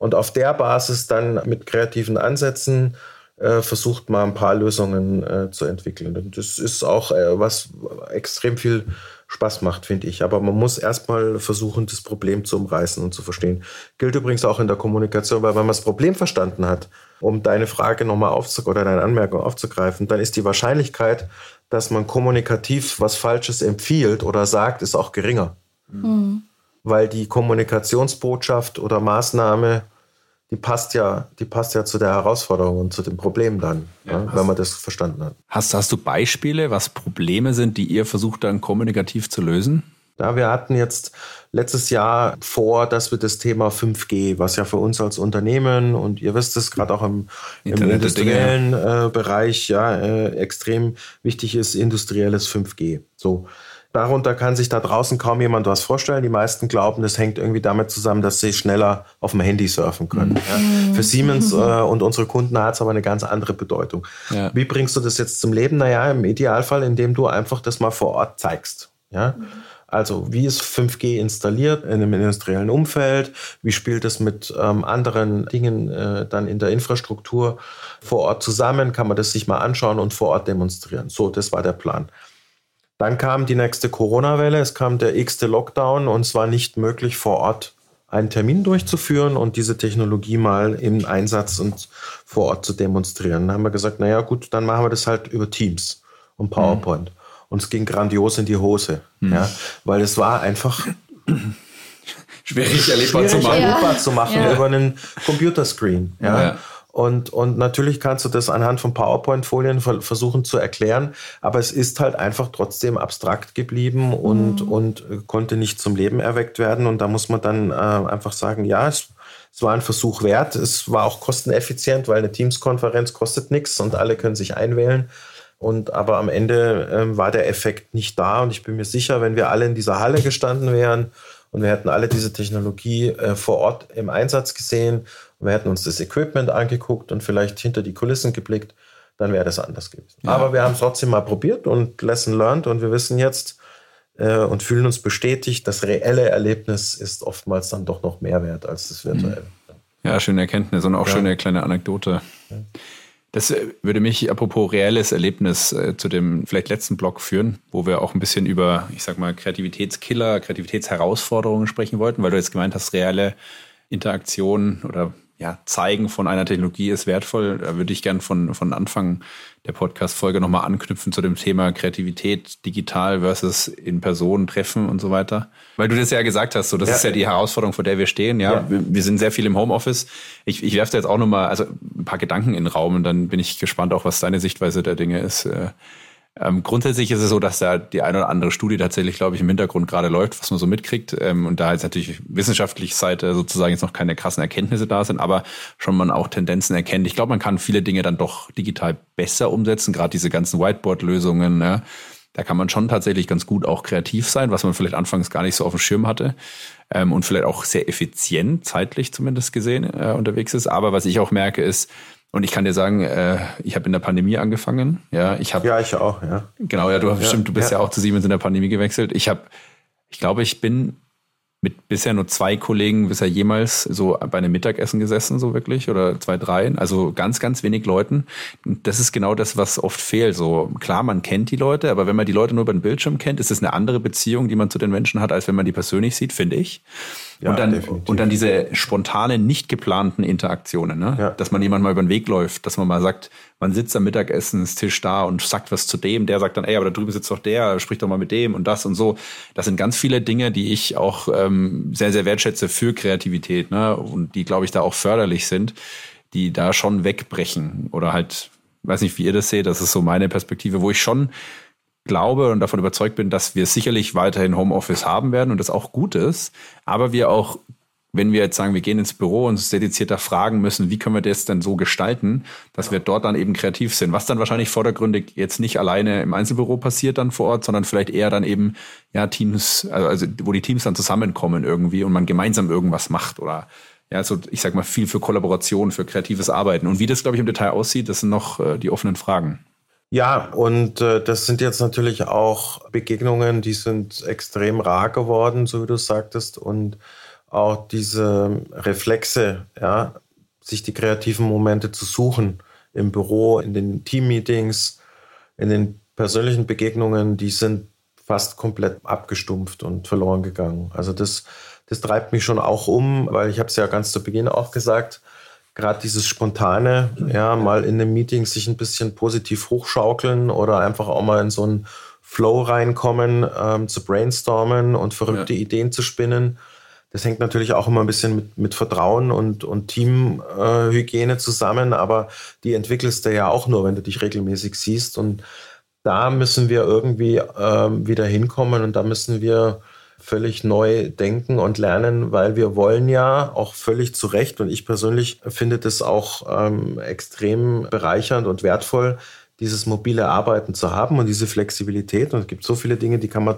Und auf der Basis dann mit kreativen Ansätzen äh, versucht man ein paar Lösungen äh, zu entwickeln. Und das ist auch äh, was extrem viel Spaß macht, finde ich. Aber man muss erstmal versuchen, das Problem zu umreißen und zu verstehen. Gilt übrigens auch in der Kommunikation, weil wenn man das Problem verstanden hat, um deine Frage nochmal aufzugreifen oder deine Anmerkung aufzugreifen, dann ist die Wahrscheinlichkeit, dass man kommunikativ was Falsches empfiehlt oder sagt, ist auch geringer. Mhm weil die Kommunikationsbotschaft oder Maßnahme, die passt ja, die passt ja zu der Herausforderung und zu dem Problem dann, ja, ja, wenn man das verstanden hat. Hast, hast du Beispiele, was Probleme sind, die ihr versucht dann kommunikativ zu lösen? Ja, wir hatten jetzt letztes Jahr vor, dass wir das Thema 5G, was ja für uns als Unternehmen und ihr wisst es gerade auch im, im industriellen äh, Bereich ja äh, extrem wichtig ist, industrielles 5G. So, Darunter kann sich da draußen kaum jemand was vorstellen. Die meisten glauben, das hängt irgendwie damit zusammen, dass sie schneller auf dem Handy surfen können. Mhm. Ja. Für Siemens äh, und unsere Kunden hat es aber eine ganz andere Bedeutung. Ja. Wie bringst du das jetzt zum Leben? Naja, im Idealfall, indem du einfach das mal vor Ort zeigst. Ja? Also wie ist 5G installiert in einem industriellen Umfeld? Wie spielt es mit ähm, anderen Dingen äh, dann in der Infrastruktur vor Ort zusammen? Kann man das sich mal anschauen und vor Ort demonstrieren? So, das war der Plan. Dann kam die nächste Corona-Welle, es kam der x-te Lockdown und es war nicht möglich, vor Ort einen Termin durchzuführen und diese Technologie mal im Einsatz und vor Ort zu demonstrieren. Dann haben wir gesagt, naja gut, dann machen wir das halt über Teams und PowerPoint. Mhm. Und es ging grandios in die Hose, mhm. ja, weil es war einfach schwierig erlebbar schwierig zu machen, erlebbar ja. zu machen ja. über einen Computerscreen. Ja. Und, und natürlich kannst du das anhand von PowerPoint-Folien versuchen zu erklären, aber es ist halt einfach trotzdem abstrakt geblieben und, mhm. und konnte nicht zum Leben erweckt werden. Und da muss man dann äh, einfach sagen, ja, es, es war ein Versuch wert. Es war auch kosteneffizient, weil eine Teams-Konferenz kostet nichts und alle können sich einwählen. Und aber am Ende äh, war der Effekt nicht da. Und ich bin mir sicher, wenn wir alle in dieser Halle gestanden wären und wir hätten alle diese Technologie äh, vor Ort im Einsatz gesehen wir hätten uns das Equipment angeguckt und vielleicht hinter die Kulissen geblickt, dann wäre das anders gewesen. Ja. Aber wir haben es trotzdem mal probiert und Lesson learned und wir wissen jetzt äh, und fühlen uns bestätigt, das reelle Erlebnis ist oftmals dann doch noch mehr wert als das virtuelle. Ja, schöne Erkenntnis und auch ja. schöne kleine Anekdote. Ja. Das äh, würde mich, apropos reelles Erlebnis, äh, zu dem vielleicht letzten Block führen, wo wir auch ein bisschen über, ich sag mal, Kreativitätskiller, Kreativitätsherausforderungen sprechen wollten, weil du jetzt gemeint hast, reelle Interaktion oder ja, Zeigen von einer Technologie ist wertvoll. Da würde ich gern von, von Anfang der Podcast-Folge nochmal anknüpfen zu dem Thema Kreativität, digital versus in Person treffen und so weiter. Weil du das ja gesagt hast, so das ja. ist ja die Herausforderung, vor der wir stehen. Ja, ja. Wir, wir, sind sehr viel im Homeoffice. Ich, ich werfe da jetzt auch nochmal also ein paar Gedanken in den Raum und dann bin ich gespannt auch, was deine Sichtweise der Dinge ist. Äh, Ähm, grundsätzlich ist es so, dass da die eine oder andere Studie tatsächlich, glaube ich, im Hintergrund gerade läuft, was man so mitkriegt. Ähm, und da jetzt natürlich wissenschaftlich Seite sozusagen jetzt noch keine krassen Erkenntnisse da sind, aber schon man auch Tendenzen erkennt. Ich glaube, man kann viele Dinge dann doch digital besser umsetzen, gerade diese ganzen Whiteboard-Lösungen. Ne? Da kann man schon tatsächlich ganz gut auch kreativ sein, was man vielleicht anfangs gar nicht so auf dem Schirm hatte. Ähm, und vielleicht auch sehr effizient, zeitlich zumindest gesehen, äh, unterwegs ist. Aber was ich auch merke, ist, und ich kann dir sagen, äh, ich habe in der Pandemie angefangen. Ja, ich habe. Ja, ich auch. Ja. Genau, ja, du ja, stimmt, du bist ja. ja. auch zu Siemens in der Pandemie gewechselt. Ich habe, ich glaube, ich bin mit bisher nur zwei Kollegen bisher jemals so bei einem Mittagessen gesessen, so wirklich, oder zwei, drei. Also ganz, ganz wenig Leuten. Das ist genau das, was oft fehlt. So klar, man kennt die Leute, aber wenn man die Leute nur über den Bildschirm kennt, ist es eine andere Beziehung, die man zu den Menschen hat, als wenn man die persönlich sieht, finde ich. Ja, und, dann, und dann diese spontanen, nicht geplanten Interaktionen, ne? Ja. dass man jemand mal über den Weg läuft, dass man mal sagt, man sitzt am Mittagessenstisch da und sagt was zu dem, der sagt dann, ey, aber da drüben sitzt doch der, sprich doch mal mit dem und das und so. Das sind ganz viele Dinge, die ich auch ähm, sehr, sehr wertschätze für Kreativität ne? und die, glaube ich, da auch förderlich sind, die da schon wegbrechen oder halt, weiß nicht, wie ihr das seht, das ist so meine Perspektive, wo ich schon glaube und davon überzeugt bin, dass wir sicherlich weiterhin Homeoffice haben werden und das auch gut ist, aber wir auch, wenn wir jetzt sagen, wir gehen ins Büro und uns dedizierter fragen müssen, wie können wir das denn so gestalten, dass wir dort dann eben kreativ sind, was dann wahrscheinlich vordergründig jetzt nicht alleine im Einzelbüro passiert dann vor Ort, sondern vielleicht eher dann eben ja Teams, also, also wo die Teams dann zusammenkommen irgendwie und man gemeinsam irgendwas macht oder ja, so ich sag mal viel für Kollaboration, für kreatives Arbeiten. Und wie das glaube ich im Detail aussieht, das sind noch äh, die offenen Fragen. Ja, und äh, das sind jetzt natürlich auch Begegnungen, die sind extrem rar geworden, so wie du sagtest, und auch diese Reflexe, ja, sich die kreativen Momente zu suchen im Büro, in den Teammeetings, in den persönlichen Begegnungen, die sind fast komplett abgestumpft und verloren gegangen. Also das, das treibt mich schon auch um, weil ich habe es ja ganz zu Beginn auch gesagt, gerade dieses spontane, ja, mal in einem Meeting sich ein bisschen positiv hochschaukeln oder einfach auch mal in so einen Flow reinkommen, ähm, zu brainstormen und verrückte ja. Ideen zu spinnen. Das hängt natürlich auch immer ein bisschen mit, mit Vertrauen und, und Teamhygiene äh, zusammen, aber die entwickelst du ja auch nur, wenn du dich regelmäßig siehst. Und da müssen wir irgendwie ähm, wieder hinkommen und da müssen wir völlig neu denken und lernen, weil wir wollen ja auch völlig zu Recht und ich persönlich finde das auch ähm, extrem bereichernd und wertvoll, dieses mobile Arbeiten zu haben und diese Flexibilität. Und es gibt so viele Dinge, die kann man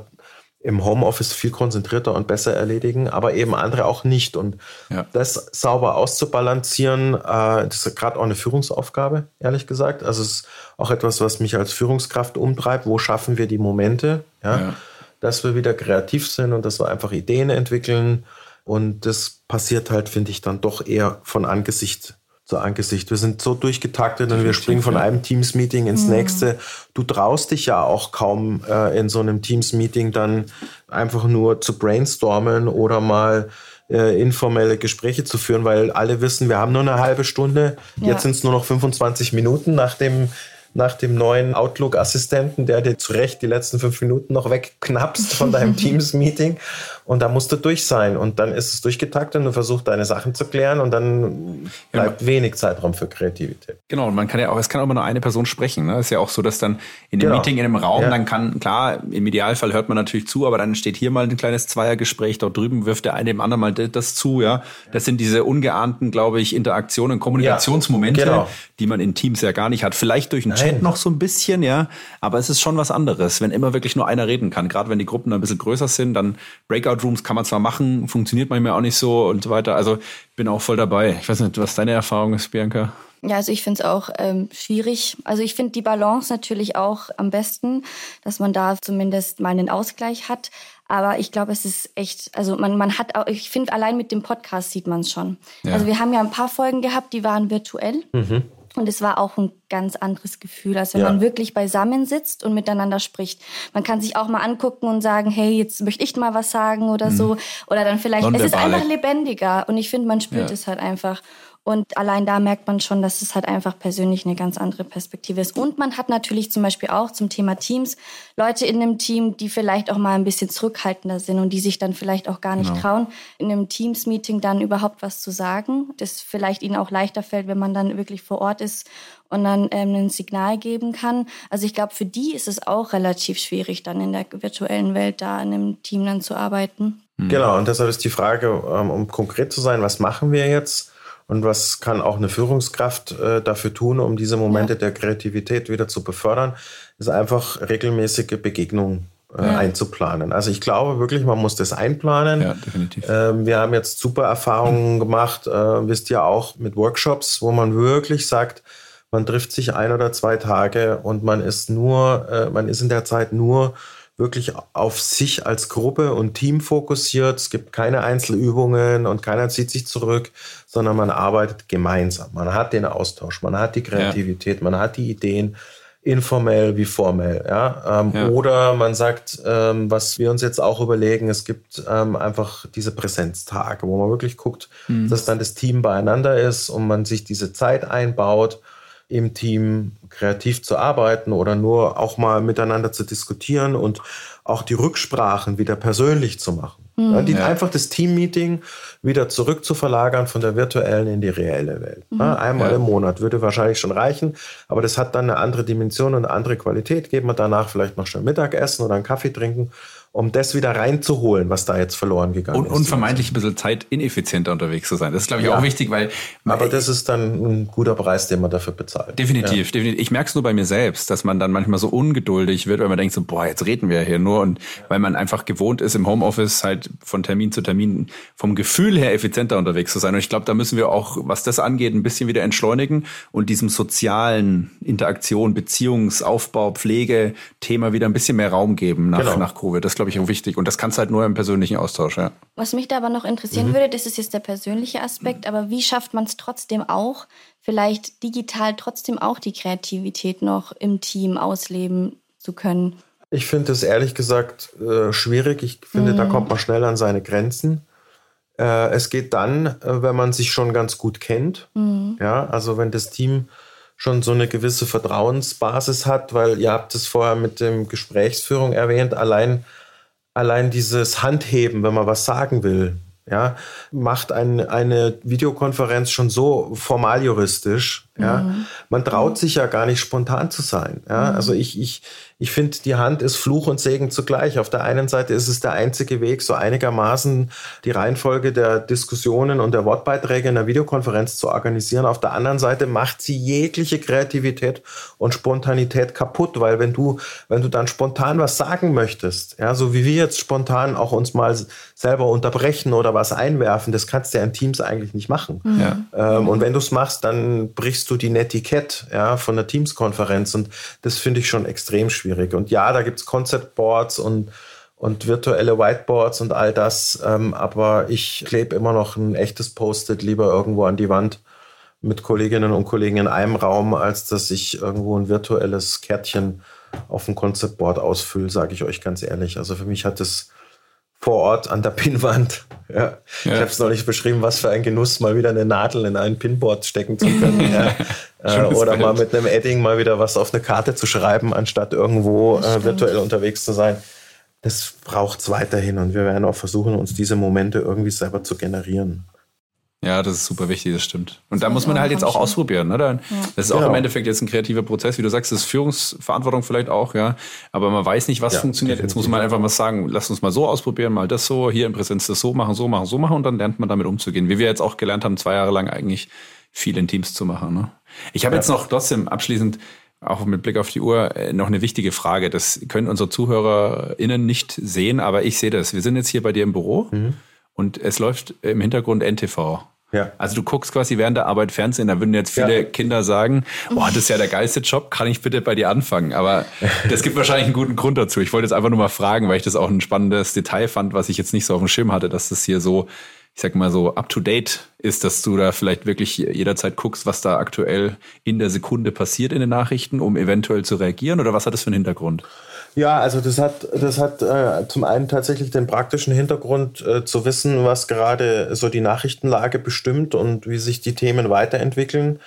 im Homeoffice viel konzentrierter und besser erledigen, aber eben andere auch nicht. Und ja. das sauber auszubalancieren, äh, das ist gerade auch eine Führungsaufgabe, ehrlich gesagt. Also es ist auch etwas, was mich als Führungskraft umtreibt. Wo schaffen wir die Momente? ja. ja dass wir wieder kreativ sind und dass wir einfach Ideen entwickeln. Und das passiert halt, finde ich, dann doch eher von Angesicht zu Angesicht. Wir sind so durchgetaktet und wir springen von einem Teams-Meeting ins mhm. nächste. Du traust dich ja auch kaum äh, in so einem Teams-Meeting dann einfach nur zu brainstormen oder mal äh, informelle Gespräche zu führen, weil alle wissen, wir haben nur eine halbe Stunde. Ja. Jetzt sind es nur noch 25 Minuten nach dem nach dem neuen Outlook-Assistenten, der dir zu Recht die letzten fünf Minuten noch wegknappst von deinem [laughs] Teams-Meeting. Und da musst du durch sein. Und dann ist es durchgetaktet und du versuchst deine Sachen zu klären und dann bleibt ja, wenig Zeitraum für Kreativität. Genau, und man kann ja auch, es kann auch immer nur eine Person sprechen. Ne? ist ja auch so, dass dann in dem genau. Meeting in einem Raum, ja. dann kann, klar, im Idealfall hört man natürlich zu, aber dann steht hier mal ein kleines Zweiergespräch, dort drüben wirft der eine dem anderen mal das zu, ja. Das sind diese ungeahnten, glaube ich, Interaktionen, Kommunikationsmomente, ja, genau. die man in Teams ja gar nicht hat. Vielleicht durch einen Nein. Chat noch so ein bisschen, ja. Aber es ist schon was anderes, wenn immer wirklich nur einer reden kann. Gerade wenn die Gruppen ein bisschen größer sind, dann Breakout Rooms kann man zwar machen, funktioniert manchmal auch nicht so und so weiter. Also bin auch voll dabei. Ich weiß nicht, was deine Erfahrung ist, Bianca. Ja, also ich finde es auch ähm, schwierig. Also ich finde die Balance natürlich auch am besten, dass man da zumindest mal einen Ausgleich hat. Aber ich glaube, es ist echt, also man, man hat auch, ich finde, allein mit dem Podcast sieht man es schon. Ja. Also wir haben ja ein paar Folgen gehabt, die waren virtuell. Mhm. Und es war auch ein ganz anderes Gefühl, als wenn ja. man wirklich beisammen sitzt und miteinander spricht. Man kann sich auch mal angucken und sagen, hey, jetzt möchte ich mal was sagen oder mhm. so. Oder dann vielleicht, es ist einfach lebendiger. Und ich finde, man spürt ja. es halt einfach. Und allein da merkt man schon, dass es halt einfach persönlich eine ganz andere Perspektive ist. Und man hat natürlich zum Beispiel auch zum Thema Teams Leute in einem Team, die vielleicht auch mal ein bisschen zurückhaltender sind und die sich dann vielleicht auch gar nicht genau. trauen, in einem Teams-Meeting dann überhaupt was zu sagen. Das vielleicht ihnen auch leichter fällt, wenn man dann wirklich vor Ort ist und dann ähm, ein Signal geben kann. Also ich glaube, für die ist es auch relativ schwierig, dann in der virtuellen Welt da in einem Team dann zu arbeiten. Genau, und deshalb ist die Frage, ähm, um konkret zu sein, was machen wir jetzt? Und was kann auch eine Führungskraft äh, dafür tun, um diese Momente ja. der Kreativität wieder zu befördern, ist einfach regelmäßige Begegnungen äh, ja. einzuplanen. Also ich glaube wirklich, man muss das einplanen. Ja, definitiv. Ähm, wir haben jetzt super Erfahrungen [clears throat] gemacht, äh, wisst ihr auch, mit Workshops, wo man wirklich sagt, man trifft sich ein oder zwei Tage und man ist nur, äh, man ist in der Zeit nur wirklich auf sich als Gruppe und Team fokussiert. Es gibt keine Einzelübungen und keiner zieht sich zurück, sondern man arbeitet gemeinsam. Man hat den Austausch, man hat die Kreativität, ja. man hat die Ideen, informell wie formell. Ja? Ähm, ja. Oder man sagt, ähm, was wir uns jetzt auch überlegen, es gibt ähm, einfach diese Präsenztage, wo man wirklich guckt, mhm. dass dann das Team beieinander ist und man sich diese Zeit einbaut im Team kreativ zu arbeiten oder nur auch mal miteinander zu diskutieren und auch die Rücksprachen wieder persönlich zu machen. Mhm. Ja, die, ja. Einfach das Teammeeting wieder zurück zu verlagern von der virtuellen in die reelle Welt. Mhm. Ja, einmal im Monat würde wahrscheinlich schon reichen, aber das hat dann eine andere Dimension und eine andere Qualität. Geht man danach vielleicht noch schön Mittagessen oder einen Kaffee trinken um das wieder reinzuholen, was da jetzt verloren gegangen und, ist. Und vermeintlich ein bisschen zeitineffizienter unterwegs zu sein. Das ist, glaube ich, ja. auch wichtig, weil. Aber das ist dann ein guter Preis, den man dafür bezahlt. Definitiv, ja. definitiv. Ich merke es nur bei mir selbst, dass man dann manchmal so ungeduldig wird, weil man denkt so, boah, jetzt reden wir hier nur. Und weil man einfach gewohnt ist, im Homeoffice halt von Termin zu Termin vom Gefühl her effizienter unterwegs zu sein. Und ich glaube, da müssen wir auch, was das angeht, ein bisschen wieder entschleunigen und diesem sozialen Interaktion, Beziehungsaufbau, Pflege Thema wieder ein bisschen mehr Raum geben nach, genau. nach Covid. Das glaube ich, auch wichtig. Und das kannst du halt nur im persönlichen Austausch, ja. Was mich da aber noch interessieren mhm. würde, das ist jetzt der persönliche Aspekt, aber wie schafft man es trotzdem auch, vielleicht digital trotzdem auch die Kreativität noch im Team ausleben zu können? Ich finde es ehrlich gesagt äh, schwierig. Ich finde, mhm. da kommt man schnell an seine Grenzen. Äh, es geht dann, äh, wenn man sich schon ganz gut kennt. Mhm. Ja, also wenn das Team schon so eine gewisse Vertrauensbasis hat, weil ihr habt es vorher mit dem Gesprächsführung erwähnt, allein, allein dieses Handheben, wenn man was sagen will, ja, macht ein, eine Videokonferenz schon so formal juristisch. Ja, mhm. man traut sich ja gar nicht spontan zu sein. Ja, mhm. also ich, ich, ich finde, die Hand ist Fluch und Segen zugleich. Auf der einen Seite ist es der einzige Weg, so einigermaßen die Reihenfolge der Diskussionen und der Wortbeiträge in der Videokonferenz zu organisieren. Auf der anderen Seite macht sie jegliche Kreativität und Spontanität kaputt, weil wenn du, wenn du dann spontan was sagen möchtest, ja, so wie wir jetzt spontan auch uns mal selber unterbrechen oder was einwerfen, das kannst du ja in Teams eigentlich nicht machen. Mhm. Ja. Ähm, und wenn du es machst, dann brichst du die Netiquette ja, von der Teams-Konferenz und das finde ich schon extrem schwierig. Und ja, da gibt es Concept Boards und, und virtuelle Whiteboards und all das. Ähm, aber ich klebe immer noch ein echtes Post-it lieber irgendwo an die Wand mit Kolleginnen und Kollegen in einem Raum, als dass ich irgendwo ein virtuelles Kärtchen auf dem Concept Board ausfülle, sage ich euch ganz ehrlich. Also für mich hat es vor Ort an der [laughs] Pinnwand. Ja. ja. Ich habe es neulich beschrieben, was für ein Genuss, mal wieder eine Nadel in ein Pinboard stecken zu können. [laughs] ja. äh, oder mal mit einem Edding mal wieder was auf eine Karte zu schreiben, anstatt irgendwo äh, virtuell unterwegs zu sein. Das braucht es weiterhin und wir werden auch versuchen, uns diese Momente irgendwie selber zu generieren. Ja, das ist super wichtig, das stimmt. Und da muss man halt jetzt auch ausprobieren. Ne? Das ist auch genau. im Endeffekt jetzt ein kreativer Prozess, wie du sagst, das ist Führungsverantwortung vielleicht auch, ja. Aber man weiß nicht, was ja, funktioniert. Jetzt muss man einfach mal sagen, lass uns mal so ausprobieren, mal das so, hier in Präsenz das so machen, so machen, so machen und dann lernt man damit umzugehen. Wie wir jetzt auch gelernt haben, zwei Jahre lang eigentlich viel in Teams zu machen. Ne? Ich habe ja. jetzt noch trotzdem abschließend auch mit Blick auf die Uhr äh, noch eine wichtige Frage. Das können unsere ZuhörerInnen nicht sehen, aber ich sehe das. Wir sind jetzt hier bei dir im Büro mhm. Und es läuft im Hintergrund NTV. Ja. Also du guckst quasi während der Arbeit Fernsehen, da würden jetzt viele ja. Kinder sagen, oh, das ist ja der geilste Job, kann ich bitte bei dir anfangen? Aber das gibt wahrscheinlich einen guten Grund dazu. Ich wollte jetzt einfach nur mal fragen, weil ich das auch ein spannendes Detail fand, was ich jetzt nicht so auf dem Schirm hatte, dass das hier so, ich sag mal so, up to date ist, dass du da vielleicht wirklich jederzeit guckst, was da aktuell in der Sekunde passiert in den Nachrichten, um eventuell zu reagieren? Oder was hat das für einen Hintergrund? Ja, also das hat, das hat äh, zum einen tatsächlich den praktischen Hintergrund äh, zu wissen, was gerade so die Nachrichtenlage bestimmt und wie sich die Themen weiterentwickeln.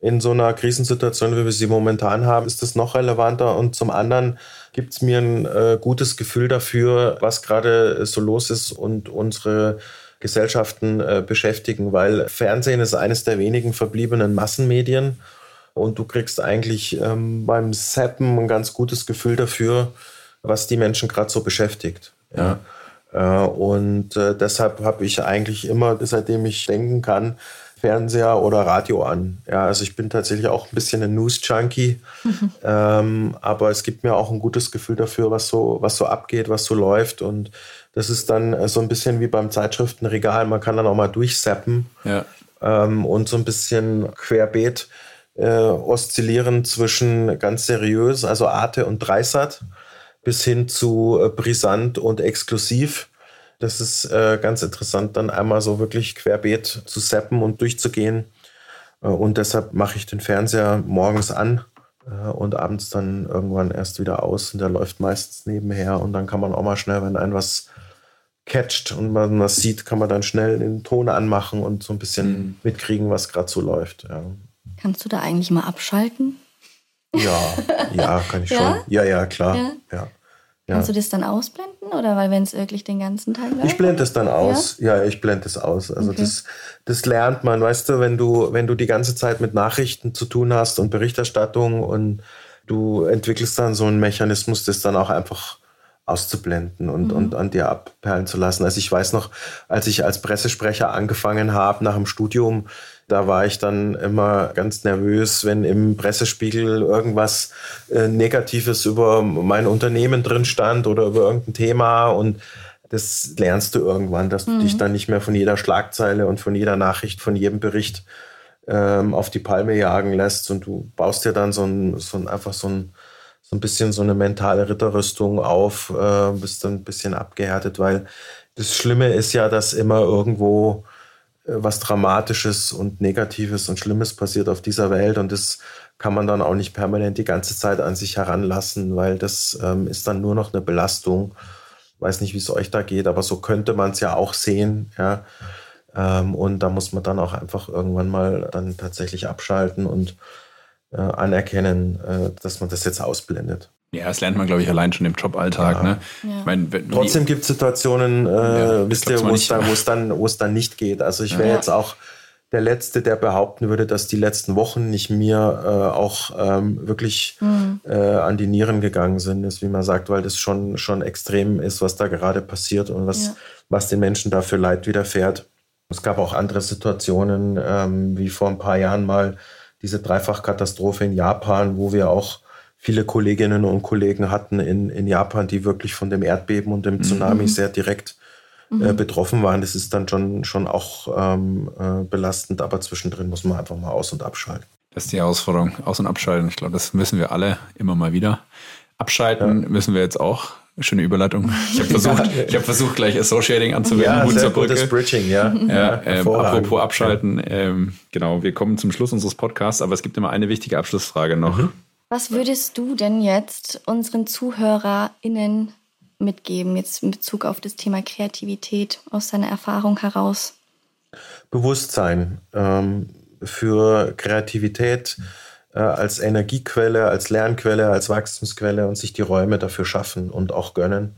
In so einer Krisensituation, wie wir sie momentan haben, ist das noch relevanter. Und zum anderen gibt es mir ein äh, gutes Gefühl dafür, was gerade so los ist und unsere Gesellschaften äh, beschäftigen, weil Fernsehen ist eines der wenigen verbliebenen Massenmedien und du kriegst eigentlich ähm, beim Zappen ein ganz gutes Gefühl dafür, was die Menschen gerade so beschäftigt. Ja. Äh, und äh, deshalb habe ich eigentlich immer, seitdem ich denken kann, Fernseher oder Radio an. Ja, also ich bin tatsächlich auch ein bisschen ein News-Junkie, mhm. [laughs] ähm, aber es gibt mir auch ein gutes Gefühl dafür, was so, was so abgeht, was so läuft. Und das ist dann äh, so ein bisschen wie beim Zeitschriftenregal. Man kann dann auch mal durchsappen ja. ähm, und so ein bisschen querbeet äh, oszillieren zwischen ganz seriös, also Arte und Dreisat, bis hin zu äh, brisant und exklusiv. Das ist äh, ganz interessant, dann einmal so wirklich querbeet zu zappen und durchzugehen. Äh, und deshalb mache ich den Fernseher morgens an äh, und abends dann irgendwann erst wieder aus. Und der läuft meistens nebenher. Und dann kann man auch mal schnell, wenn ein was catcht und man was sieht, kann man dann schnell den Ton anmachen und so ein bisschen mhm. mitkriegen, was gerade so läuft. Ja. Kannst du da eigentlich mal abschalten? Ja, ja, kann ich [laughs] ja? schon. Ja, ja, klar. Ja. ja. Kannst du das dann ausblenden oder weil wenn es wirklich den ganzen Tag läuft? Ich blende es dann aus. Ja, ja ich blende es aus. Also okay. das, das lernt man, weißt du, wenn du, wenn du die ganze Zeit mit Nachrichten zu tun hast und Berichterstattung und du entwickelst dann so einen Mechanismus, das dann auch einfach auszublenden und, mhm. und an dir abperlen zu lassen. Also ich weiß noch, als ich als Pressesprecher angefangen habe nach dem Studium, da war ich dann immer ganz nervös, wenn im Pressespiegel irgendwas äh, Negatives über mein Unternehmen drin stand oder über irgendein Thema. Und das lernst du irgendwann, dass du mhm. dich dann nicht mehr von jeder Schlagzeile und von jeder Nachricht, von jedem Bericht ähm, auf die Palme jagen lässt. Und du baust dir dann so ein, so ein einfach so ein, so ein bisschen so eine mentale Ritterrüstung auf, äh, bist ein bisschen abgehärtet, weil das Schlimme ist ja, dass immer irgendwo äh, was Dramatisches und Negatives und Schlimmes passiert auf dieser Welt und das kann man dann auch nicht permanent die ganze Zeit an sich heranlassen, weil das ähm, ist dann nur noch eine Belastung. Weiß nicht, wie es euch da geht, aber so könnte man es ja auch sehen, ja. Ähm, und da muss man dann auch einfach irgendwann mal dann tatsächlich abschalten und anerkennen, äh, dass man das jetzt ausblendet. Ja, das lernt man, glaube ich, allein schon im Joballtag. Ja. Ne? Ja. Ich mein, Trotzdem gibt es Situationen, äh, ja, wisst ihr, wo es dann, dann, dann nicht geht. Also ich wäre jetzt auch der Letzte, der behaupten würde, dass die letzten Wochen nicht mir äh, auch ähm, wirklich mhm. äh, an die Nieren gegangen sind, ist, wie man sagt, weil das schon, schon extrem ist, was da gerade passiert und was, was den Menschen da für Leid widerfährt. Es gab auch andere Situationen, ähm, wie vor ein paar Jahren mal diese Dreifachkatastrophe in Japan, wo wir auch viele Kolleginnen und Kollegen hatten in, in Japan, die wirklich von dem Erdbeben und dem mhm. Tsunami mhm. sehr direkt äh, mhm. betroffen waren. Das ist dann schon, schon auch ähm, äh, belastend, aber zwischendrin muss man einfach mal aus- und abschalten. Das ist die Herausforderung, aus- und abschalten. Ich glaube, das müssen wir alle immer mal wieder. Abschalten ja. müssen wir jetzt auch. Schöne Überleitung. Ich habe [laughs] versucht, ja. ich hab versucht, gleich Associating anzuwenden. Ja, gut sehr gutes Bridging, ja. ja ähm, apropos Abschalten, ähm, genau, wir kommen zum Schluss unseres Podcasts, aber es gibt immer eine wichtige Abschlussfrage noch. Mhm. Was würdest du denn jetzt unseren ZuhörerInnen mitgeben, jetzt in Bezug auf das Thema Kreativität aus deiner Erfahrung heraus? Bewusstsein ähm, für Kreativität äh, als Energiequelle, als Lernquelle, als Wachstumsquelle und sich die Räume dafür schaffen und auch gönnen,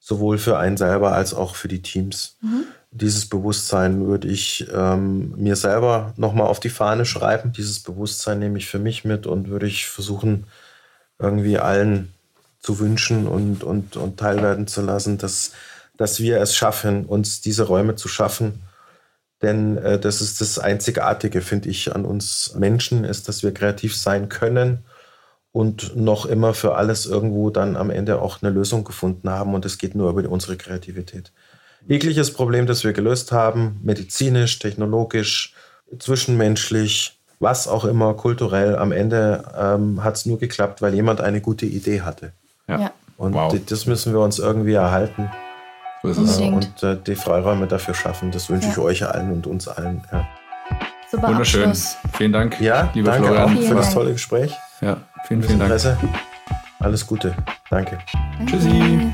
sowohl für einen selber als auch für die Teams. Mhm dieses Bewusstsein würde ich ähm, mir selber nochmal auf die Fahne schreiben. Dieses Bewusstsein nehme ich für mich mit und würde ich versuchen, irgendwie allen zu wünschen und, und, und teilwerden zu lassen, dass, dass wir es schaffen, uns diese Räume zu schaffen. Denn äh, das ist das Einzigartige, finde ich, an uns Menschen, ist, dass wir kreativ sein können und noch immer für alles irgendwo dann am Ende auch eine Lösung gefunden haben. Und es geht nur über unsere Kreativität jegliches Problem, das wir gelöst haben, medizinisch, technologisch, zwischenmenschlich, was auch immer, kulturell, am Ende ähm, hat es nur geklappt, weil jemand eine gute Idee hatte. Ja. Und wow. das müssen wir uns irgendwie erhalten. Es. Und äh, die Freiräume dafür schaffen. Das wünsche ja. ich euch allen und uns allen. Ja. Super Wunderschön. Abschluss. Vielen Dank, ja, lieber danke Florian. auch für das tolle Gespräch. Ja, vielen, vielen Dank. Interesse. Alles Gute. Danke. Danke. Tschüssi.